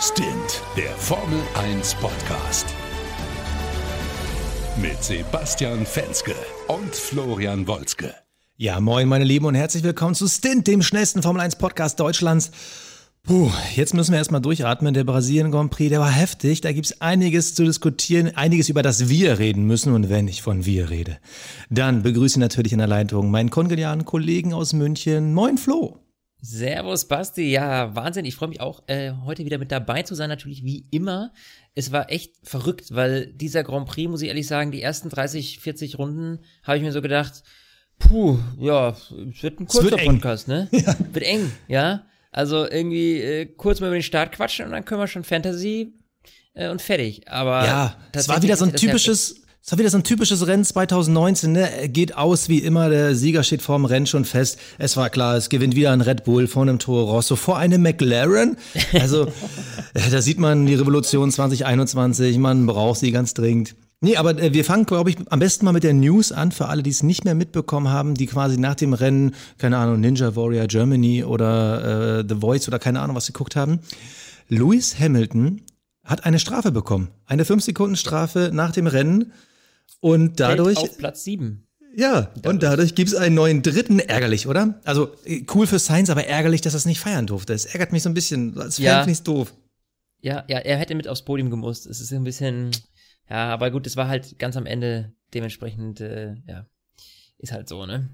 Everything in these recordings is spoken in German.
Stint, der Formel 1 Podcast. Mit Sebastian Fenske und Florian Wolzke. Ja, moin, meine Lieben, und herzlich willkommen zu Stint, dem schnellsten Formel 1 Podcast Deutschlands. Puh, jetzt müssen wir erstmal durchatmen. Der Brasilien Grand Prix, der war heftig. Da gibt's einiges zu diskutieren, einiges über das Wir reden müssen. Und wenn ich von Wir rede, dann begrüße ich natürlich in der Leitung meinen kongenialen Kollegen aus München. Moin, Flo. Servus, Basti. Ja, Wahnsinn. Ich freue mich auch, äh, heute wieder mit dabei zu sein. Natürlich wie immer. Es war echt verrückt, weil dieser Grand Prix, muss ich ehrlich sagen, die ersten 30, 40 Runden habe ich mir so gedacht, puh, ja, es wird ein kurzer wird. Podcast, ne? Ja. Wird eng, ja. Also irgendwie äh, kurz mal über den Start quatschen und dann können wir schon Fantasy äh, und fertig. Aber Ja, es war wieder so ein typisches, es war wieder so ein typisches Rennen 2019, ne? Geht aus wie immer, der Sieger steht vorm Rennen schon fest. Es war klar, es gewinnt wieder ein Red Bull vor einem Toro Rosso, vor einem McLaren. Also, äh, da sieht man die Revolution 2021, man braucht sie ganz dringend. Nee, aber äh, wir fangen, glaube ich, am besten mal mit der News an, für alle, die es nicht mehr mitbekommen haben, die quasi nach dem Rennen, keine Ahnung, Ninja Warrior Germany oder äh, The Voice oder keine Ahnung, was geguckt haben. Lewis Hamilton hat eine Strafe bekommen. Eine 5-Sekunden-Strafe nach dem Rennen. Und fällt dadurch, auf Platz 7. ja, und dadurch gibt es einen neuen dritten. Ärgerlich, oder? Also äh, cool für Sainz, aber ärgerlich, dass er es nicht feiern durfte. Es ärgert mich so ein bisschen. Als Fan Ja. finde ich doof. Ja, ja, er hätte mit aufs Podium gemusst. Es ist ein bisschen, ja, aber gut, es war halt ganz am Ende dementsprechend, äh, ja, ist halt so, ne?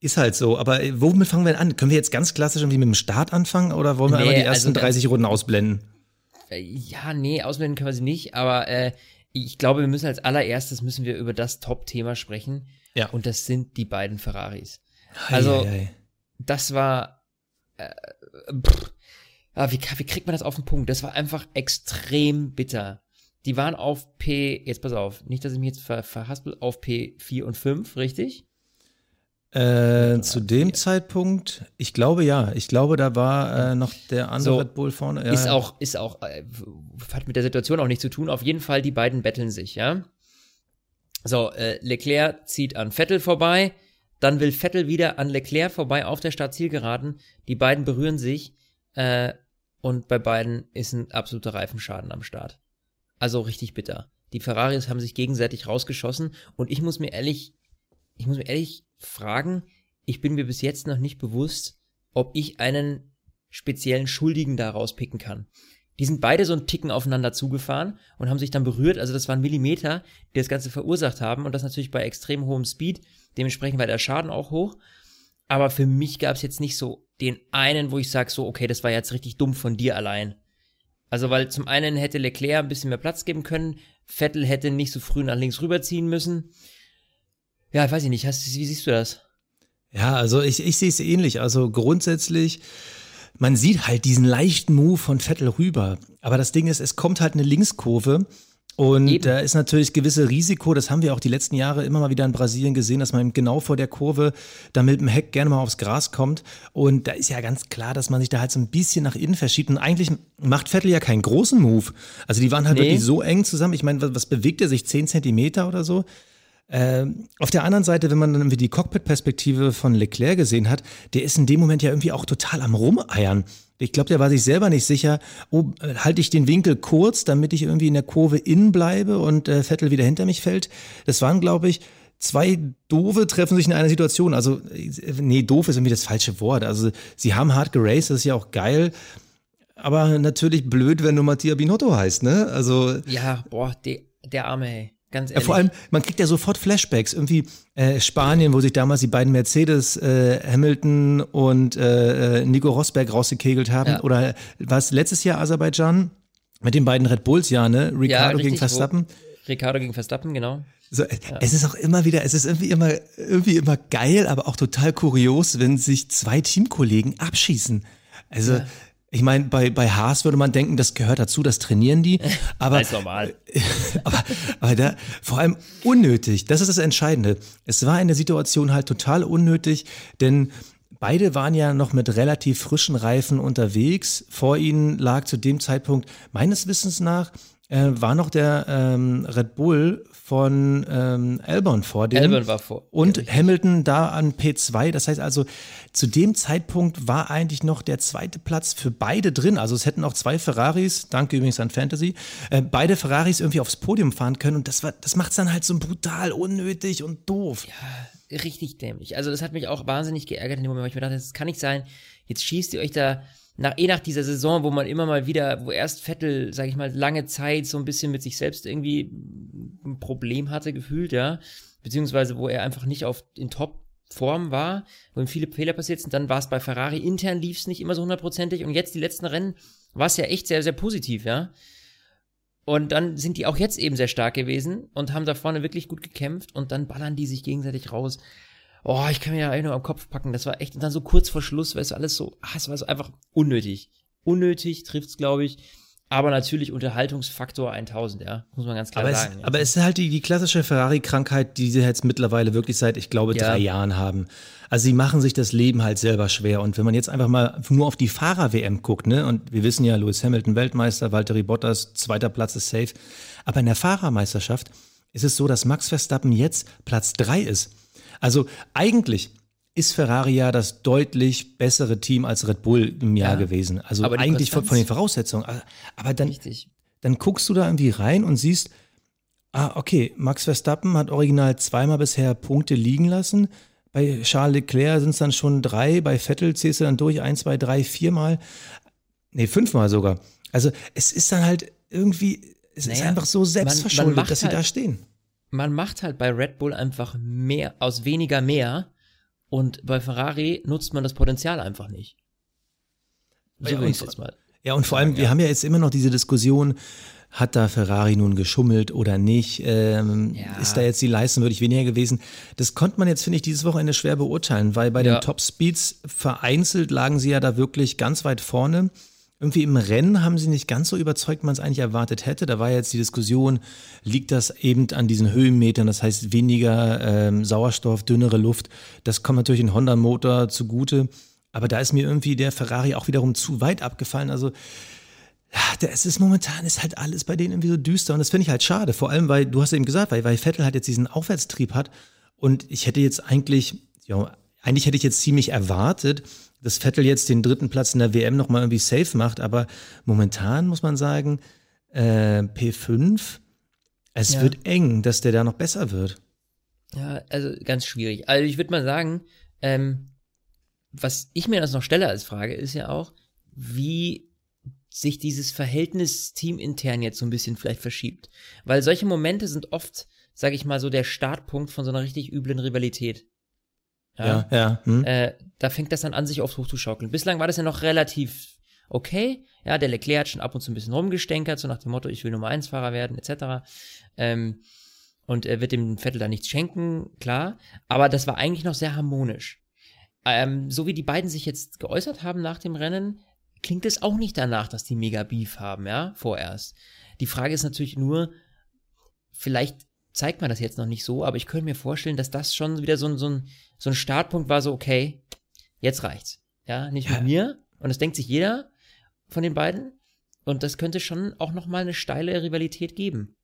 Ist halt so, aber äh, womit fangen wir denn an? Können wir jetzt ganz klassisch irgendwie mit dem Start anfangen oder wollen wir Nee, einmal die ersten also ganz- 30 Runden ausblenden? Äh, Ja, nee, ausblenden können wir sie nicht, aber äh, ich glaube, wir müssen als allererstes müssen wir über das Top-Thema sprechen. Ja. Und das sind die beiden Ferraris. Also, Eieiei. das war, äh, pff, ah, wie, wie kriegt man das auf den Punkt? Das war einfach extrem bitter. Die waren auf P, jetzt pass auf, nicht, dass ich mich jetzt ver, verhaspel, auf P4 und 5, richtig? Äh, zu dem Zeitpunkt, ich glaube ja, ich glaube, da war äh, noch der andere So, Red Bull vorne. Ja, ist auch, ist auch, äh, hat mit der Situation auch nichts zu tun. Auf jeden Fall, die beiden betteln sich, ja. So, äh, Leclerc zieht an Vettel vorbei, dann will Vettel wieder an Leclerc vorbei auf der Startzielgeraden. Die beiden berühren sich äh, und bei beiden ist ein absoluter Reifenschaden am Start. Also richtig bitter. Die Ferraris haben sich gegenseitig rausgeschossen und ich muss mir ehrlich, ich muss mir ehrlich fragen, ich bin mir bis jetzt noch nicht bewusst, ob ich einen speziellen Schuldigen da rauspicken kann. Die sind beide so einen Ticken aufeinander zugefahren und haben sich dann berührt. Also das waren Millimeter, die das Ganze verursacht haben. Und das natürlich bei extrem hohem Speed. Dementsprechend war der Schaden auch hoch. Aber für mich gab es jetzt nicht so den einen, wo ich sage so, okay, das war jetzt richtig dumm von dir allein. Also weil zum einen hätte Leclerc ein bisschen mehr Platz geben können. Vettel hätte nicht so früh nach links rüberziehen müssen. Ja, weiß ich nicht. Hast, wie siehst du das? Ja, also ich, ich sehe es ähnlich. Also grundsätzlich, man sieht halt diesen leichten Move von Vettel rüber. Aber das Ding ist, es kommt halt eine Linkskurve. Und Eben. da ist natürlich gewisse Risiko, das haben wir auch die letzten Jahre immer mal wieder in Brasilien gesehen, dass man genau vor der Kurve da mit dem Heck gerne mal aufs Gras kommt. Und da ist ja ganz klar, dass man sich da halt so ein bisschen nach innen verschiebt. Und eigentlich macht Vettel ja keinen großen Move. Also die waren halt Nee. wirklich so eng zusammen. Ich meine, was, was bewegt er sich? Zehn Zentimeter oder so? Ähm, auf der anderen Seite, wenn man dann irgendwie die Cockpit-Perspektive von Leclerc gesehen hat, der ist in dem Moment ja irgendwie auch total am Rumeiern. Ich glaube, der war sich selber nicht sicher, oh, äh, halte ich den Winkel kurz, damit ich irgendwie in der Kurve innen bleibe und äh, Vettel wieder hinter mich fällt. Das waren, glaube ich, zwei Doofe treffen sich in einer Situation. Also, äh, nee, doof ist irgendwie das falsche Wort. Also, sie haben hart geraced, das ist ja auch geil. Aber natürlich blöd, wenn du Mattia Binotto heißt, ne? Also, Ja, boah, der, der Arme, hey. Ganz ja, ehrlich. vor allem, man kriegt ja sofort Flashbacks. Irgendwie äh, Spanien, wo sich damals die beiden Mercedes, äh, Hamilton und äh, äh, Nico Rosberg rausgekegelt haben. Ja. Oder war es letztes Jahr Aserbaidschan? Mit den beiden Red Bulls, ja, ne? Ricardo richtig, gegen Verstappen. Ricardo gegen Verstappen, genau. So, äh, Es ist auch immer wieder, es ist irgendwie immer, irgendwie immer geil, aber auch total kurios, wenn sich zwei Teamkollegen abschießen. Also, ich meine, bei, bei Haas würde man denken, das gehört dazu, das trainieren die. Aber, Das normal. aber, aber da, vor allem unnötig, das ist das Entscheidende. Es war in der Situation halt total unnötig, denn beide waren ja noch mit relativ frischen Reifen unterwegs. Vor ihnen lag zu dem Zeitpunkt meines Wissens nach äh, war noch der ähm, Red Bull von ähm, Albon vor dem. Albon war vor. Und ja, Hamilton da an P2. Das heißt also, zu dem Zeitpunkt war eigentlich noch der zweite Platz für beide drin. Also es hätten auch zwei Ferraris, danke übrigens an Fantasy, äh, beide Ferraris irgendwie aufs Podium fahren können. Und das, war, das macht es dann halt so brutal unnötig und doof. Ja, richtig dämlich. Also das hat mich auch wahnsinnig geärgert in dem Moment, weil ich mir dachte, das kann nicht sein. Jetzt schießt ihr euch da nach, eh nach dieser Saison, wo man immer mal wieder, wo erst Vettel, sag ich mal, lange Zeit so ein bisschen mit sich selbst irgendwie ein Problem hatte, gefühlt, ja, beziehungsweise wo er einfach nicht auf in Top-Form war, wo ihm viele Fehler passiert sind, dann war es bei Ferrari. Intern lief es nicht immer so hundertprozentig. Und jetzt die letzten Rennen war es ja echt sehr, sehr positiv, ja. Und dann sind die auch jetzt eben sehr stark gewesen und haben da vorne wirklich gut gekämpft und dann ballern die sich gegenseitig raus oh, ich kann mir ja nur am Kopf packen. Das war echt, und dann so kurz vor Schluss, weißt du, alles so, ah, es war so einfach unnötig. Unnötig trifft's, glaube ich. Aber natürlich Unterhaltungsfaktor 1000, ja, muss man ganz klar aber sagen. Es, aber es ist halt die, die klassische Ferrari-Krankheit, die sie jetzt mittlerweile wirklich seit, ich glaube, Ja. drei Jahren haben. Also sie machen sich das Leben halt selber schwer. Und wenn man jetzt einfach mal nur auf die Fahrer-WM guckt, ne, und wir wissen ja, Lewis Hamilton Weltmeister, Valtteri Bottas, zweiter Platz ist safe. Aber in der Fahrermeisterschaft ist es so, dass Max Verstappen jetzt Platz drei ist. Also eigentlich ist Ferrari ja das deutlich bessere Team als Red Bull im Jahr Ja. gewesen. Also eigentlich von, von den Voraussetzungen. Aber dann, Richtig. dann guckst du da irgendwie rein und siehst, ah, okay, Max Verstappen hat original zweimal bisher Punkte liegen lassen. Bei Charles Leclerc sind es dann schon drei, bei Vettel zählst du dann durch, eins, zwei, drei, viermal. Nee, fünfmal sogar. Also es ist dann halt irgendwie, es ist Naja, einfach so man selbstverschuldet, macht dass sie halt- da stehen. Man macht halt bei Red Bull einfach mehr, aus weniger mehr. Und bei Ferrari nutzt man das Potenzial einfach nicht. So Ja, will und- ich jetzt mal. Ja, und vor allem, wir haben ja jetzt immer noch diese Diskussion, hat da Ferrari nun geschummelt oder nicht? Ähm, Ja. Ist da jetzt die Leistung wirklich weniger gewesen? Das konnte man jetzt, finde ich, dieses Wochenende schwer beurteilen, weil bei Ja. den Top-Speeds vereinzelt lagen sie ja da wirklich ganz weit vorne. Irgendwie im Rennen haben sie nicht ganz so überzeugt, man es eigentlich erwartet hätte. Da war jetzt die Diskussion, liegt das eben an diesen Höhenmetern, das heißt weniger ähm, Sauerstoff, dünnere Luft. Das kommt natürlich den Honda-Motor zugute. Aber da ist mir irgendwie der Ferrari auch wiederum zu weit abgefallen. Also ja, es ist momentan ist halt alles bei denen irgendwie so düster und das finde ich halt schade. Vor allem, weil du hast eben gesagt, weil, weil Vettel halt jetzt diesen Aufwärtstrieb hat und ich hätte jetzt eigentlich, ja, eigentlich hätte ich jetzt ziemlich erwartet, dass Vettel jetzt den dritten Platz in der WM nochmal irgendwie safe macht, aber momentan muss man sagen, äh, P5, es Ja. wird eng, dass der da noch besser wird. Ja, also ganz schwierig. Also ich würde mal sagen, ähm, was ich mir das noch stelle als Frage, ist ja auch, wie sich dieses Verhältnis teamintern jetzt so ein bisschen vielleicht verschiebt. Weil solche Momente sind oft, sage ich mal, so der Startpunkt von so einer richtig üblen Rivalität. Ja, ja. Hm? Äh, da fängt das dann an, sich oft hochzuschaukeln. Bislang war das ja noch relativ okay. Ja, der Leclerc hat schon ab und zu ein bisschen rumgestänkert, so nach dem Motto, ich will Nummer 1 Fahrer werden, etc. Ähm, und er wird dem Vettel da nichts schenken, klar. Aber das war eigentlich noch sehr harmonisch. Ähm, so wie die beiden sich jetzt geäußert haben nach dem Rennen, klingt es auch nicht danach, dass die mega Beef haben, ja, vorerst. Die Frage ist natürlich nur, vielleicht zeigt man das jetzt noch nicht so, aber ich könnte mir vorstellen, dass das schon wieder so ein, so ein, so ein Startpunkt war, so, okay, jetzt reicht's. Ja, nicht Ja. mit mir. Und das denkt sich jeder von den beiden. Und das könnte schon auch nochmal eine steile Rivalität geben.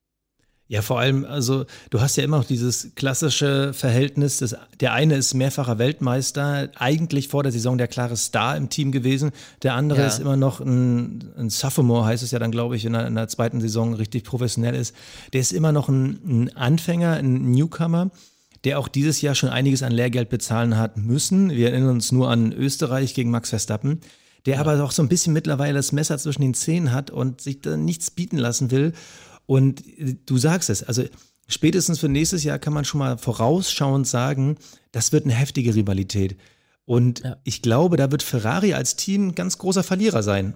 Ja, vor allem, also du hast ja immer noch dieses klassische Verhältnis, dass der eine ist mehrfacher Weltmeister, eigentlich vor der Saison der klare Star im Team gewesen, der andere Ja. ist immer noch ein, ein Sophomore, heißt es ja dann, glaube ich, in der, in der zweiten Saison richtig professionell ist. Der ist immer noch ein, ein Anfänger, ein Newcomer, der auch dieses Jahr schon einiges an Lehrgeld bezahlen hat müssen. Wir erinnern uns nur an Österreich gegen Max Verstappen, der aber auch so ein bisschen mittlerweile das Messer zwischen den Zähnen hat und sich da nichts bieten lassen will. Und äh, du sagst es, also spätestens für nächstes Jahr kann man schon mal vorausschauend sagen, das wird eine heftige Rivalität. Und Ja. ich glaube, da wird Ferrari als Team ein ganz großer Verlierer sein.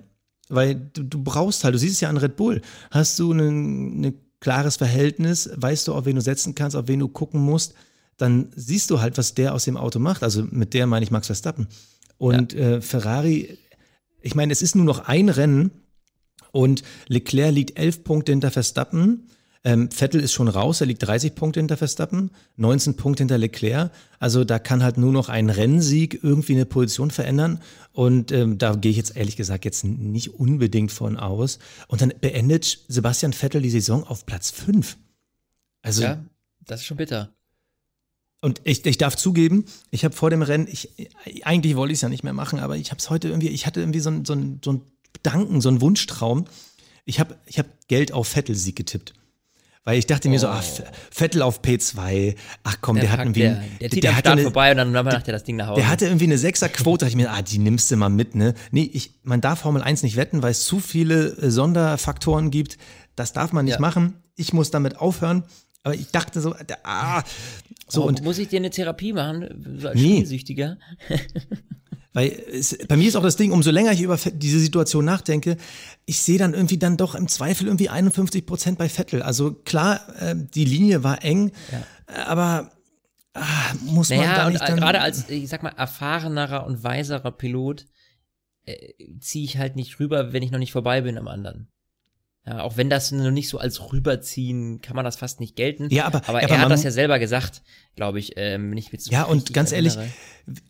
Weil du, du brauchst halt, du siehst es ja an Red Bull, hast du ein, ein klares Verhältnis, weißt du, auf wen du setzen kannst, auf wen du gucken musst, dann siehst du halt, was der aus dem Auto macht. Also mit der meine ich Max Verstappen. Und äh, Ferrari, ich meine, es ist nur noch ein Rennen und Leclerc liegt elf Punkte hinter Verstappen. Ähm, Vettel ist schon raus, er liegt 30 Punkte hinter Verstappen, 19 Punkte hinter Leclerc. Also da kann halt nur noch ein Rennsieg irgendwie eine Position verändern. Und ähm, da gehe ich jetzt ehrlich gesagt jetzt nicht unbedingt von aus. Und dann beendet Sebastian Vettel die Saison auf Platz 5. Also, ja, das ist schon bitter. Und ich, ich darf zugeben, ich habe vor dem Rennen, ich, eigentlich wollte ich es ja nicht mehr machen, aber ich habe es heute irgendwie, ich hatte irgendwie so einen so so ein Gedanken, so einen Wunschtraum. Ich habe ich hab Geld auf Vettel-Sieg getippt. Weil ich dachte oh. mir so, ach, Vettel auf P2, ach komm, der, der hat irgendwie. Der, der zieht der, Start eine, vorbei und dann macht er das Ding nach Hause. Der hatte irgendwie eine Sechserquote, dachte ich mir, ah, die nimmst du mal mit, ne? Nee, ich, man darf Formel 1 nicht wetten, weil es zu viele äh, Sonderfaktoren gibt. Das darf man nicht ja. machen. Ich muss damit aufhören. Aber ich dachte so, ah, so oh, und. Muss ich dir eine Therapie machen? Als nee. Spielsüchtiger? Weil es, bei mir ist auch das Ding, umso länger ich über diese Situation nachdenke, ich sehe dann irgendwie dann doch im Zweifel irgendwie 51 Prozent bei Vettel. Also klar, äh, die Linie war eng, ja. aber ah, muss naja, man da nicht dann... Gerade als, ich sag mal, erfahrenerer und weiserer Pilot äh, ziehe ich halt nicht rüber, wenn ich noch nicht vorbei bin am anderen. Ja, auch wenn das noch nicht so als rüberziehen, kann man das fast nicht gelten. Ja, aber, aber, aber er hat das ja selber gesagt, glaube ich, ähm, nicht mit so Ja, und ganz erinnere. ehrlich,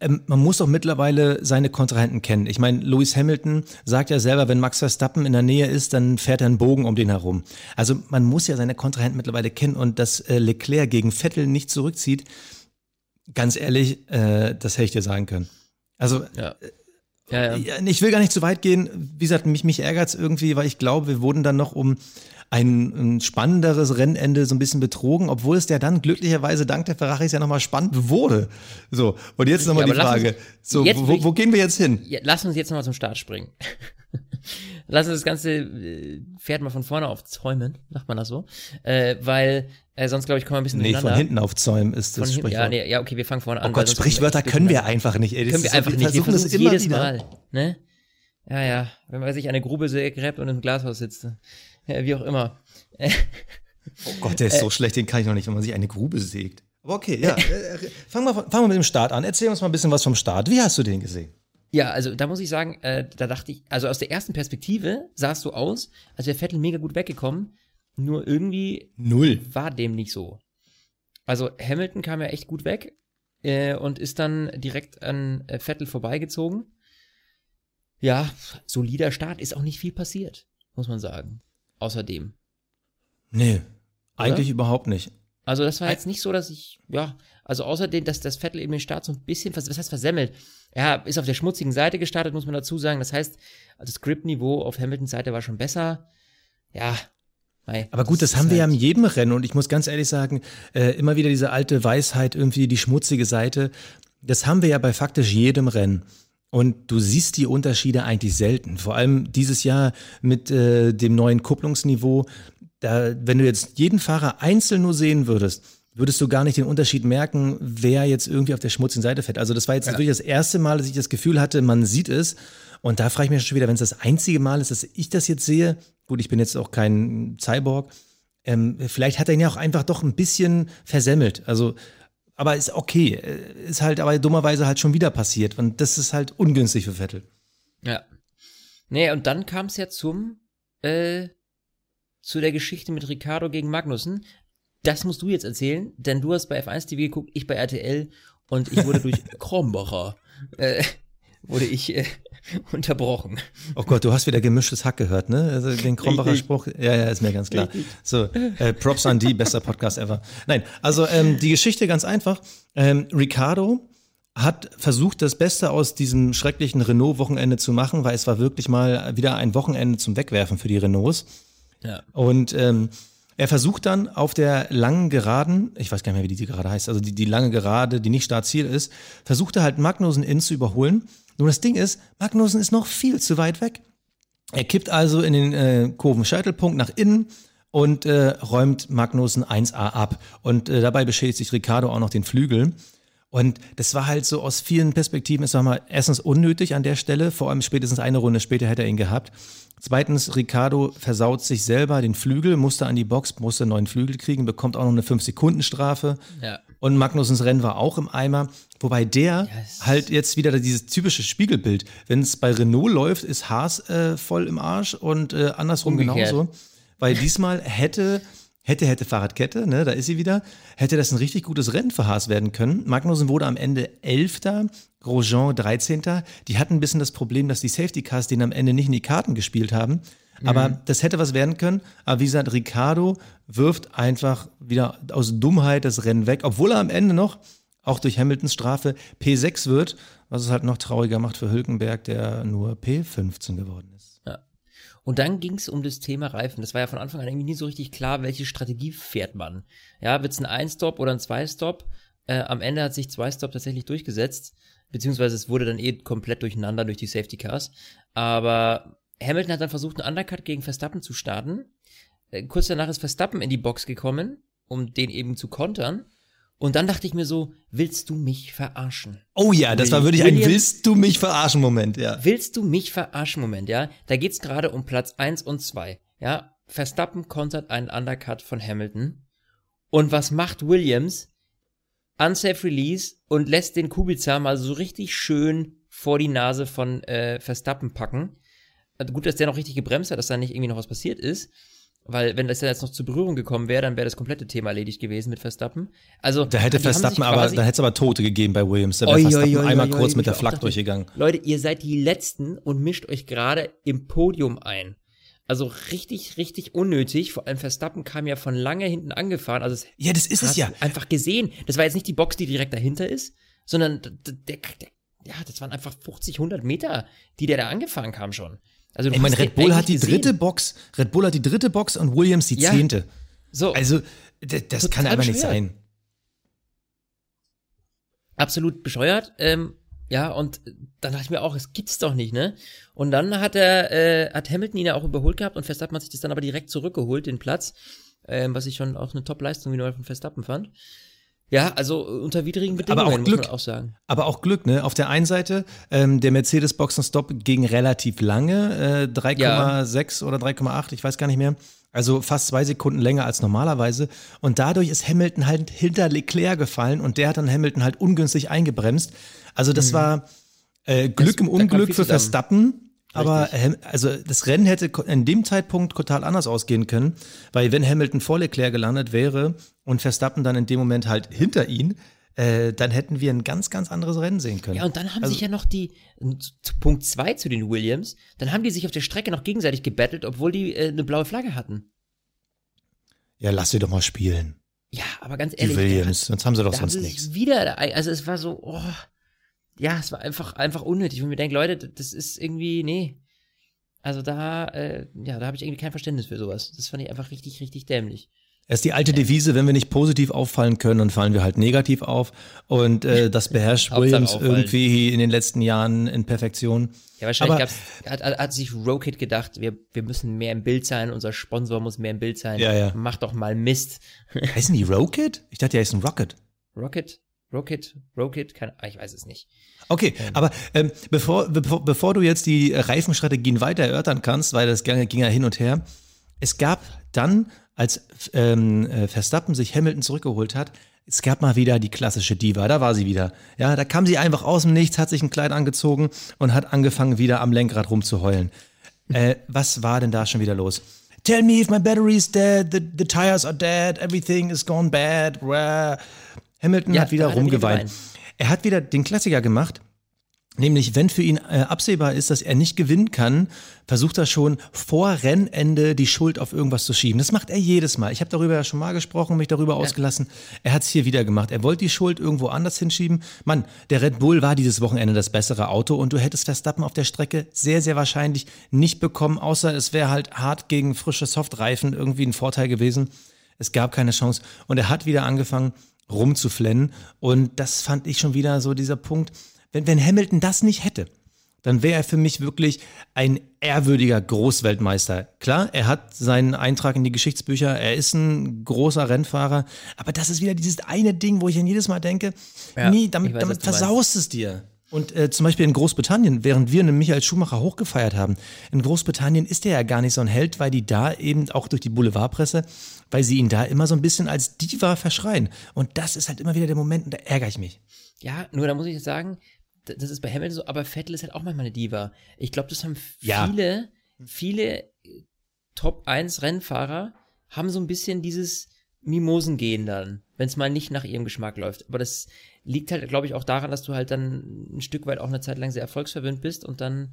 ähm, man muss doch mittlerweile seine Kontrahenten kennen. Ich meine, Lewis Hamilton sagt ja selber, wenn Max Verstappen in der Nähe ist, dann fährt er einen Bogen um den herum. Also man muss ja seine Kontrahenten mittlerweile kennen und dass äh, Leclerc gegen Vettel nicht zurückzieht, ganz ehrlich, äh, das hätte ich dir sagen können. Also ja. Ja, ja. Ich will gar nicht zu weit gehen. Wie gesagt, mich, mich ärgert es irgendwie, weil ich glaube, wir wurden dann noch um ein, ein, spannenderes Rennende so ein bisschen betrogen, obwohl es der dann glücklicherweise dank der Ferraris ja nochmal spannend wurde. So, und jetzt nochmal ja, die Frage. Uns, so, wo, wo, gehen wir jetzt hin? Ja, lass uns jetzt nochmal zum Start springen. Lass uns das ganze äh, Pferd mal von vorne aufzäumen, macht man das so? Äh, weil äh, sonst, glaube ich, kommen wir ein bisschen Nee, von hinten aufzäumen ist das Sprichwort. Ja, nee, ja, okay, wir fangen vorne an. Oh Gott, Sprichwörter können wir einfach nicht. Ey, können wir einfach nicht. Wir versuchen das jedes wieder. Mal. Ne? Ja, ja. Wenn man sich eine Grube gräbt und im Glashaus sitzt. Ja, wie auch immer. oh Gott, der ist so schlecht, den kann ich noch nicht, wenn man sich eine Grube sägt. Aber okay, ja. Äh, fangen wir, fangen wir mit dem Start an. Erzähl uns mal ein bisschen was vom Start. Wie hast du den gesehen? Ja, also da muss ich sagen, äh, da dachte ich, also aus der ersten Perspektive sah es so aus, als wäre Vettel mega gut weggekommen. Nur irgendwie Null. war dem nicht so. Also Hamilton kam ja echt gut weg äh, und ist dann direkt an äh, Vettel vorbeigezogen. Ja, solider Start, ist auch nicht viel passiert, muss man sagen. Außerdem. Nee, Oder? eigentlich überhaupt nicht. Also das war jetzt nicht so, dass ich, ja, also außerdem, dass das Vettel eben den Start so ein bisschen, was heißt versemmelt? Er ist auf der schmutzigen Seite gestartet, muss man dazu sagen. Das heißt, das Grip-Niveau auf Hamiltons Seite war schon besser. Ja, aber gut, das, das haben wir ja in halt jedem Rennen und ich muss ganz ehrlich sagen, äh, immer wieder diese alte Weisheit, irgendwie die schmutzige Seite, das haben wir ja bei faktisch jedem Rennen. Und du siehst die Unterschiede eigentlich selten. Vor allem dieses Jahr mit äh, dem neuen Kupplungsniveau. Da, wenn du jetzt jeden Fahrer einzeln nur sehen würdest, würdest du gar nicht den Unterschied merken, wer jetzt irgendwie auf der schmutzigen Seite fährt. Also das war jetzt ja. wirklich das erste Mal, dass ich das Gefühl hatte, man sieht es. Und da frage ich mich schon wieder, wenn es das einzige Mal ist, dass ich das jetzt sehe, gut, ich bin jetzt auch kein Cyborg, ähm, vielleicht hat er ihn ja auch einfach doch ein bisschen versemmelt. Also, aber ist okay. Äh, ist halt aber dummerweise halt schon wieder passiert. Und das ist halt ungünstig für Vettel. Ja. Nee, und dann kam es ja zum, äh, zu der Geschichte mit Ricardo gegen Magnussen. Das musst du jetzt erzählen, denn du hast bei F1 TV geguckt, ich bei RTL und ich wurde durch Krombacher, äh, wurde ich äh, unterbrochen. Oh Gott, du hast wieder gemischtes Hack gehört, ne? Also den Krombacher Spruch. Ja, ja, ist mir ganz klar. So, äh, Props an die, bester Podcast ever. Nein, also ähm, die Geschichte ganz einfach. Ähm, Ricardo hat versucht, das Beste aus diesem schrecklichen Renault-Wochenende zu machen, weil es war wirklich mal wieder ein Wochenende zum Wegwerfen für die Renaults. Ja. Und ähm, er versucht dann auf der langen Geraden, ich weiß gar nicht mehr, wie die gerade heißt, also die, die lange Gerade, die nicht Startziel ist, versucht er halt Magnussen in zu überholen nur das Ding ist, Magnussen ist noch viel zu weit weg. Er kippt also in den äh, Kurvenscheitelpunkt nach innen und äh, räumt Magnussen 1A ab. Und äh, dabei beschädigt sich Ricardo auch noch den Flügel. Und das war halt so aus vielen Perspektiven, ist mal erstens unnötig an der Stelle, vor allem spätestens eine Runde später hätte er ihn gehabt. Zweitens, Ricardo versaut sich selber den Flügel, musste an die Box, musste einen neuen Flügel kriegen, bekommt auch noch eine 5-Sekunden-Strafe. Ja. Und Magnussens Rennen war auch im Eimer. Wobei der yes. halt jetzt wieder dieses typische Spiegelbild. Wenn es bei Renault läuft, ist Haas äh, voll im Arsch und äh, andersrum Umgekehrt. genauso. Weil diesmal hätte Hätte, hätte Fahrradkette, ne, da ist sie wieder. Hätte das ein richtig gutes Rennen für Haas werden können. Magnussen wurde am Ende Elfter, Grosjean 13. Die hatten ein bisschen das Problem, dass die Safety Cars den am Ende nicht in die Karten gespielt haben. Aber Mhm. das hätte was werden können. Aber wie gesagt, Ricardo wirft einfach wieder aus Dummheit das Rennen weg, obwohl er am Ende noch, auch durch Hamiltons Strafe, P6 wird, was es halt noch trauriger macht für Hülkenberg, der nur P15 geworden ist. Und dann ging es um das Thema Reifen. Das war ja von Anfang an irgendwie nie so richtig klar, welche Strategie fährt man. Ja, wird es ein Ein-Stop oder ein Zwei-Stop? Äh, am Ende hat sich Zwei-Stop tatsächlich durchgesetzt, beziehungsweise es wurde dann eh komplett durcheinander durch die Safety Cars. Aber Hamilton hat dann versucht, einen Undercut gegen Verstappen zu starten. Äh, kurz danach ist Verstappen in die Box gekommen, um den eben zu kontern. Und dann dachte ich mir so, willst du mich verarschen? Oh ja, das war wirklich ein Willst du mich verarschen Moment, ja. Willst du mich verarschen, Moment, ja? Da geht's gerade um Platz 1 und 2, ja? Verstappen kontert einen Undercut von Hamilton. Und was macht Williams? Unsafe Release und lässt den Kubica mal so richtig schön vor die Nase von äh, Verstappen packen. Gut, dass der noch richtig gebremst hat, dass da nicht irgendwie noch was passiert ist. Weil wenn das jetzt noch zur Berührung gekommen wäre, dann wäre das komplette Thema erledigt gewesen mit Verstappen. Also Da hätte Verstappen aber, da hätte es aber Tote gegeben bei Williams. Da wäre Verstappen oi, oi, einmal oi, kurz mit der Flak durchgegangen. Leute, ihr seid die Letzten und mischt euch gerade im Podium ein. Also richtig, richtig unnötig. Vor allem Verstappen kam ja von lange hinten angefahren. Also es Ja, das ist es ja. einfach gesehen. Das war jetzt nicht die Box, die direkt dahinter ist, sondern d- d- der, der, ja, das waren einfach 50, 100 Meter, die der da angefahren kam schon. Also Ich meine, Red Bull hat die dritte. Box, Red Bull hat die dritte Box und Williams die Ja. zehnte. So, Also, das Total kann aber nicht sein. absolut bescheuert. Ähm, ja, und dann dachte ich mir auch, es gibt's doch nicht, ne? Und dann hat er, äh, hat Hamilton ihn ja auch überholt gehabt und Verstappen hat sich das dann aber direkt zurückgeholt, den Platz, ähm, was ich schon auch eine Top-Leistung wieder von Verstappen fand. Ja, also äh, unter widrigen Bedingungen, Aber auch muss Glück. man auch sagen. Aber auch Glück, ne? Auf der einen Seite, ähm, der Mercedes Boxenstopp ging relativ lange, äh, 3,6 oder 3,8, ich weiß gar nicht mehr. Also fast zwei Sekunden länger als normalerweise. Und dadurch ist Hamilton halt hinter Leclerc gefallen und der hat dann Hamilton halt ungünstig eingebremst. Also das war äh, Glück Mhm. Das- im Unglück für. Verstappen. Aber also das Rennen hätte in dem Zeitpunkt total anders ausgehen können, weil wenn Hamilton vor Leclerc gelandet wäre und Verstappen dann in dem Moment halt hinter ihn, äh, dann hätten wir ein ganz, ganz anderes Rennen sehen können. Ja, und dann haben Also- sich ja noch die, Punkt zwei zu den Williams, dann haben die sich auf der Strecke noch gegenseitig gebettelt, obwohl die äh, eine blaue Flagge hatten. Ja, lass sie doch mal spielen. Ja, aber ganz Die ehrlich. Williams, sonst haben sie doch sonst nichts. wieder, also es war so, oh, ja, es war einfach, einfach unnötig. Und mir denke, Leute, das ist irgendwie, nee. Also da, äh, ja, da habe ich irgendwie kein Verständnis für sowas. Das fand ich einfach richtig, richtig dämlich. Es ist die alte Devise, wenn wir nicht positiv auffallen können, dann fallen wir halt negativ auf. Und äh, das beherrscht Williams irgendwie in den letzten Jahren in Perfektion. Ja, wahrscheinlich hat, hat sich Rocket gedacht, wir, wir müssen mehr im Bild sein, unser Sponsor muss mehr im Bild sein. Ja, ja. Mach doch mal Mist. Heißen die Rocket? Ich dachte, die heißen Rocket. Rocket? Rocket? Rocket? Keine, ah, ich weiß es nicht. Okay, aber ähm, bevor, bevor, bevor du jetzt die Reifenstrategien weiter erörtern kannst, weil das ging, ging ja hin und her, es gab dann, als ähm, äh, Verstappen sich Hamilton zurückgeholt hat, es gab mal wieder die klassische Diva, da war sie wieder. Ja, da kam sie einfach aus dem Nichts, hat sich ein Kleid angezogen und hat angefangen, wieder am Lenkrad rumzuheulen. Äh, was war denn da schon wieder los? Tell me if my battery's dead, the, the tires are dead, everything is gone bad. Blah. Hamilton Ja, hat wieder er wieder rumgeweint. geweint. Er hat wieder den Klassiker gemacht, nämlich wenn für ihn äh, absehbar ist, dass er nicht gewinnen kann, versucht er schon vor Rennende die Schuld auf irgendwas zu schieben. Das macht er jedes Mal. Ich habe darüber ja schon mal gesprochen, mich darüber ausgelassen. Er hat es hier wieder gemacht. Er wollte die Schuld irgendwo anders hinschieben. Mann, der Red Bull war dieses Wochenende das bessere Auto und du hättest Verstappen auf der Strecke sehr, sehr wahrscheinlich nicht bekommen, außer es wäre halt hart gegen frische Softreifen irgendwie ein Vorteil gewesen. Es gab keine Chance. Und er hat wieder angefangen, rumzuflennen. Und das fand ich schon wieder so dieser Punkt. Wenn, wenn Hamilton das nicht hätte, dann wäre er für mich wirklich ein ehrwürdiger Großweltmeister. Klar, er hat seinen Eintrag in die Geschichtsbücher, er ist ein großer Rennfahrer, aber das ist wieder dieses eine Ding, wo ich dann jedes Mal denke, Ja, nee, damit, weiß, damit versaust es dir. Und äh, zum Beispiel in Großbritannien, während wir einen Michael Schumacher hochgefeiert haben, in Großbritannien ist er ja gar nicht so ein Held, weil die da eben auch durch die Boulevardpresse, weil sie ihn da immer so ein bisschen als Diva verschreien. Und das ist halt immer wieder der Moment, und da ärgere ich mich. Ja, nur da muss ich jetzt sagen, das ist bei Hamilton so, aber Vettel ist halt auch manchmal eine Diva. Ich glaube, das haben Ja. viele, viele äh, Top 1 Rennfahrer haben so ein bisschen dieses Mimosengehen dann, wenn es mal nicht nach ihrem Geschmack läuft. Aber das liegt halt, glaube ich, auch daran, dass du halt dann ein Stück weit auch eine Zeit lang sehr erfolgsverwöhnt bist und dann,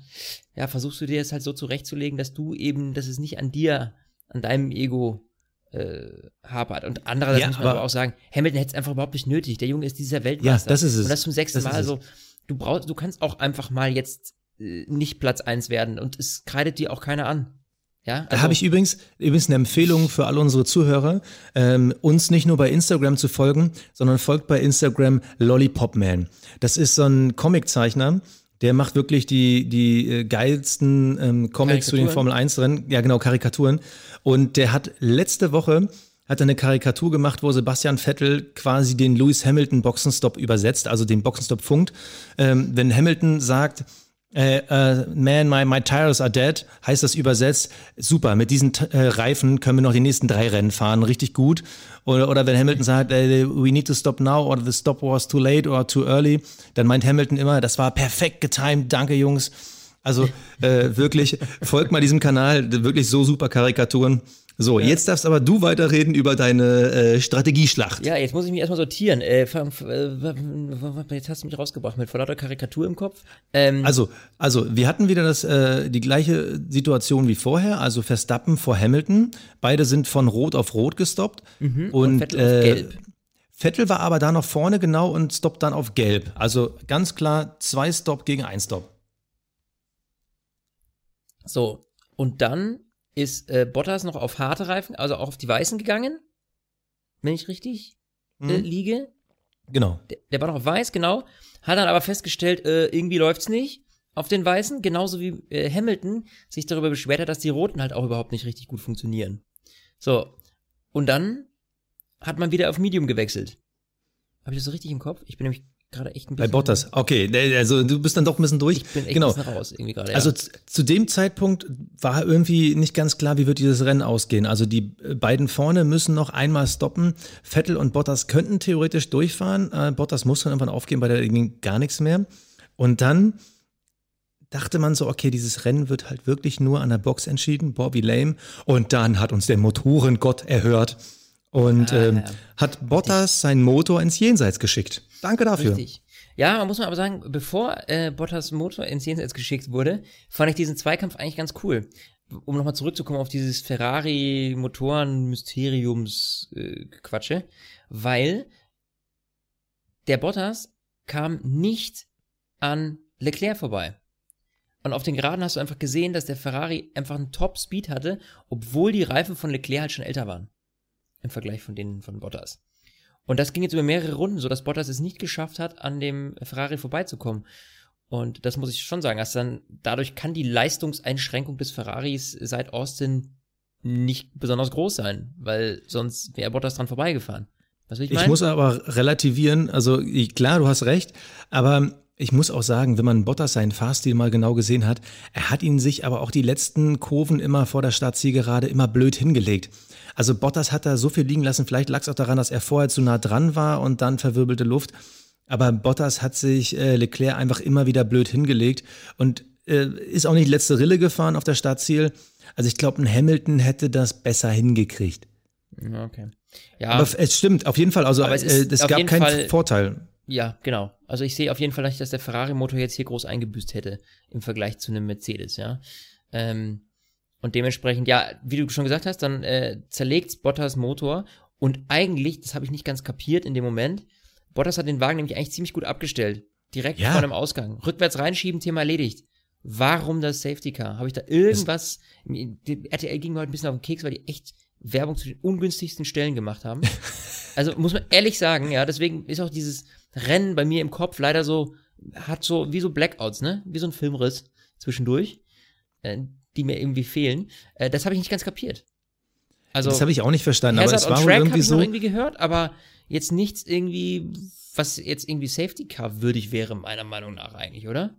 ja, versuchst du dir das halt so zurechtzulegen, dass du eben, dass es nicht an dir, an deinem Ego äh, hapert. Und andererseits Ja, muss man aber- aber auch sagen, Hamilton hätte es einfach überhaupt nicht nötig. Der Junge ist dieser Weltmeister. Ja, das ist es. Und das zum sechsten Das Mal. Also, du brauchst, du kannst auch einfach mal jetzt äh, nicht Platz eins werden und es kreidet dir auch keiner an. Ja, also Da habe ich übrigens, übrigens eine Empfehlung für alle unsere Zuhörer, ähm, uns nicht nur bei Instagram zu folgen, sondern folgt bei Instagram Lollipopman. Das ist so ein Comiczeichner, der macht wirklich die, die äh, geilsten ähm, Comics zu den? Formel 1 Rennen, ja genau, Karikaturen. Und der hat letzte Woche hat eine Karikatur gemacht, wo Sebastian Vettel quasi den Lewis Hamilton Boxenstopp übersetzt, also den Boxenstopp funkt. Ähm, wenn Hamilton sagt, äh, äh, man, my, my tires are dead, heißt das übersetzt, super, mit diesen äh, Reifen können wir noch die nächsten drei Rennen fahren, richtig gut. Oder, oder wenn Hamilton sagt, äh, we need to stop now, or the stop was too late or too early, dann meint Hamilton immer, das war perfekt getimed, danke Jungs. Also wirklich, folgt mal diesem Kanal, wirklich so super Karikaturen. So, jetzt darfst aber du weiterreden über deine äh, Strategieschlacht. Ja, jetzt muss ich mich erstmal sortieren. Äh, äh, jetzt hast du mich rausgebracht mit vor lauter Karikatur im Kopf. Ähm, Also, also wir hatten wieder das, äh, die gleiche Situation wie vorher, also Verstappen vor Hamilton. Beide sind von Rot auf Rot gestoppt. und und Vettel auf äh, Gelb. Vettel war aber da noch vorne genau und stoppt dann auf Gelb. Also ganz klar zwei Stop gegen ein Stop. So, und dann ist äh, Bottas noch auf harte Reifen, also auch auf die weißen gegangen, wenn ich richtig äh, liege. Genau. Der, der war noch auf weiß, genau. Hat dann aber festgestellt, äh, irgendwie läuft's nicht auf den weißen, genauso wie äh, Hamilton sich darüber beschwert hat, dass die roten halt auch überhaupt nicht richtig gut funktionieren. So, und dann hat man wieder auf Medium gewechselt. Habe ich das so richtig im Kopf? Ich bin nämlich gerade echt ein Bei bisschen Bottas. Okay, also du bist dann doch ein bisschen durch. Ich bin echt genau. ein bisschen raus irgendwie gerade. Ja. Also zu dem Zeitpunkt war irgendwie nicht ganz klar, wie wird dieses Rennen ausgehen. Also die äh, beiden vorne müssen noch einmal stoppen. Vettel und Bottas könnten theoretisch durchfahren. Äh, Bottas muss dann irgendwann aufgeben, weil da ging gar nichts mehr. Und dann dachte man so, okay, dieses Rennen wird halt wirklich nur an der Box entschieden, Bobby Lame. Und dann hat uns der Motorengott erhört und Ah, ähm, ja. hat Bottas seinen Motor ins Jenseits geschickt. Danke dafür. Richtig. Ja, man muss man aber sagen, bevor äh, Bottas Motor ins Jenseits geschickt wurde, fand ich diesen Zweikampf eigentlich ganz cool. Um nochmal zurückzukommen auf dieses Ferrari-Motoren-Mysteriums-Quatsche, weil der Bottas kam nicht an Leclerc vorbei. Und auf den Geraden hast du einfach gesehen, dass der Ferrari einfach einen Top-Speed hatte, obwohl die Reifen von Leclerc halt schon älter waren. Im Vergleich von denen von Bottas. Und das ging jetzt über mehrere Runden, so dass Bottas es nicht geschafft hat, an dem Ferrari vorbeizukommen. Und das muss ich schon sagen, dass dann dadurch kann die Leistungseinschränkung des Ferraris seit Austin nicht besonders groß sein, weil sonst wäre Bottas dran vorbeigefahren. Was ich Ich muss aber relativieren, also klar, du hast recht, aber ich muss auch sagen, wenn man Bottas seinen Fahrstil mal genau gesehen hat, er hat ihn sich aber auch die letzten Kurven immer vor der Startzielgerade immer blöd hingelegt. Also Bottas hat da so viel liegen lassen, vielleicht lag es auch daran, dass er vorher zu nah dran war und dann verwirbelte Luft. Aber Bottas hat sich äh, Leclerc einfach immer wieder blöd hingelegt und äh, ist auch nicht letzte Rille gefahren auf der Startziel. Also ich glaube, ein Hamilton hätte das besser hingekriegt. Okay. Ja, Aber es stimmt, auf jeden Fall. Also es äh, ist es auf gab keinen Fall- Vorteil. Ja, genau. Also ich sehe auf jeden Fall nicht, dass der Ferrari-Motor jetzt hier groß eingebüßt hätte im Vergleich zu einem Mercedes, ja. Ähm, und dementsprechend, ja, wie du schon gesagt hast, dann äh, zerlegt Bottas Motor und eigentlich, das habe ich nicht ganz kapiert in dem Moment, Bottas hat den Wagen nämlich eigentlich ziemlich gut abgestellt. Direkt Ja. vor dem Ausgang. Rückwärts reinschieben, Thema erledigt. Warum das Safety Car? Habe ich da irgendwas? Die RTL ging mir heute ein bisschen auf den Keks, weil die echt Werbung zu den ungünstigsten Stellen gemacht haben. Also muss man ehrlich sagen, ja, deswegen ist auch dieses Rennen bei mir im Kopf leider so, hat so, wie so Blackouts, ne? Wie so ein Filmriss zwischendurch, äh, die mir irgendwie fehlen. Äh, das habe ich nicht ganz kapiert. Also, Das habe ich auch nicht verstanden, aber Hazard es on war wohl Track irgendwie ich so. irgendwie gehört, aber jetzt nichts irgendwie, was jetzt irgendwie Safety Car würdig wäre, meiner Meinung nach eigentlich, oder?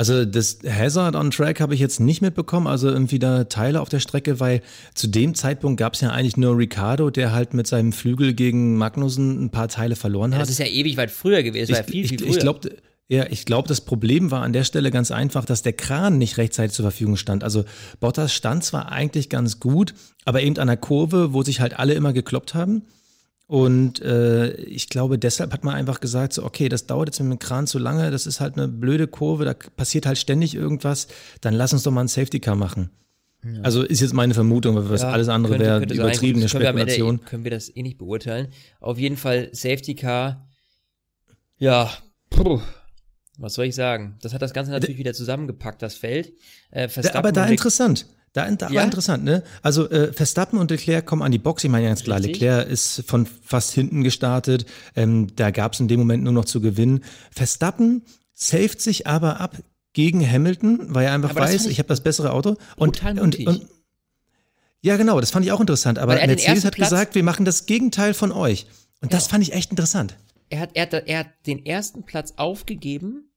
Also das Hazard on Track habe ich jetzt nicht mitbekommen, also irgendwie da Teile auf der Strecke, weil zu dem Zeitpunkt gab es ja eigentlich nur Ricardo, der halt mit seinem Flügel gegen Magnussen ein paar Teile verloren Ja, hat. das ist ja ewig weit früher gewesen, das war ja viel, ich, viel ich, früher. ich glaube, Ja, ich glaube, das Problem war an der Stelle ganz einfach, dass der Kran nicht rechtzeitig zur Verfügung stand. Also Bottas stand zwar eigentlich ganz gut, aber eben an der Kurve, wo sich halt alle immer gekloppt haben. Und äh, ich glaube, deshalb hat man einfach gesagt, so, okay, das dauert jetzt mit dem Kran zu lange, das ist halt eine blöde Kurve, da passiert halt ständig irgendwas, dann lass uns doch mal ein Safety Car machen. Ja. Also ist jetzt meine Vermutung, weil was ja, alles andere wäre übertriebene sein. Spekulation. Können wir, können wir das eh nicht beurteilen. Auf jeden Fall Safety Car, ja, puh, was soll ich sagen? Das hat das Ganze natürlich wieder zusammengepackt, das Feld. Äh, aber da interessant. Da, da ja? war interessant, ne? Also äh, Verstappen und Leclerc kommen an die Box. Ich meine ganz klar, Richtig. Leclerc ist von fast hinten gestartet. Ähm, da gab es in dem Moment nur noch zu gewinnen. Verstappen saved sich aber ab gegen Hamilton, weil er einfach aber weiß, ich, ich habe das bessere Auto. Und, und, und, ja, genau, das fand ich auch interessant. Aber Mercedes hat Platz gesagt, wir machen das Gegenteil von euch. Und das fand ich echt interessant. Er hat, er, hat, er hat den ersten Platz aufgegeben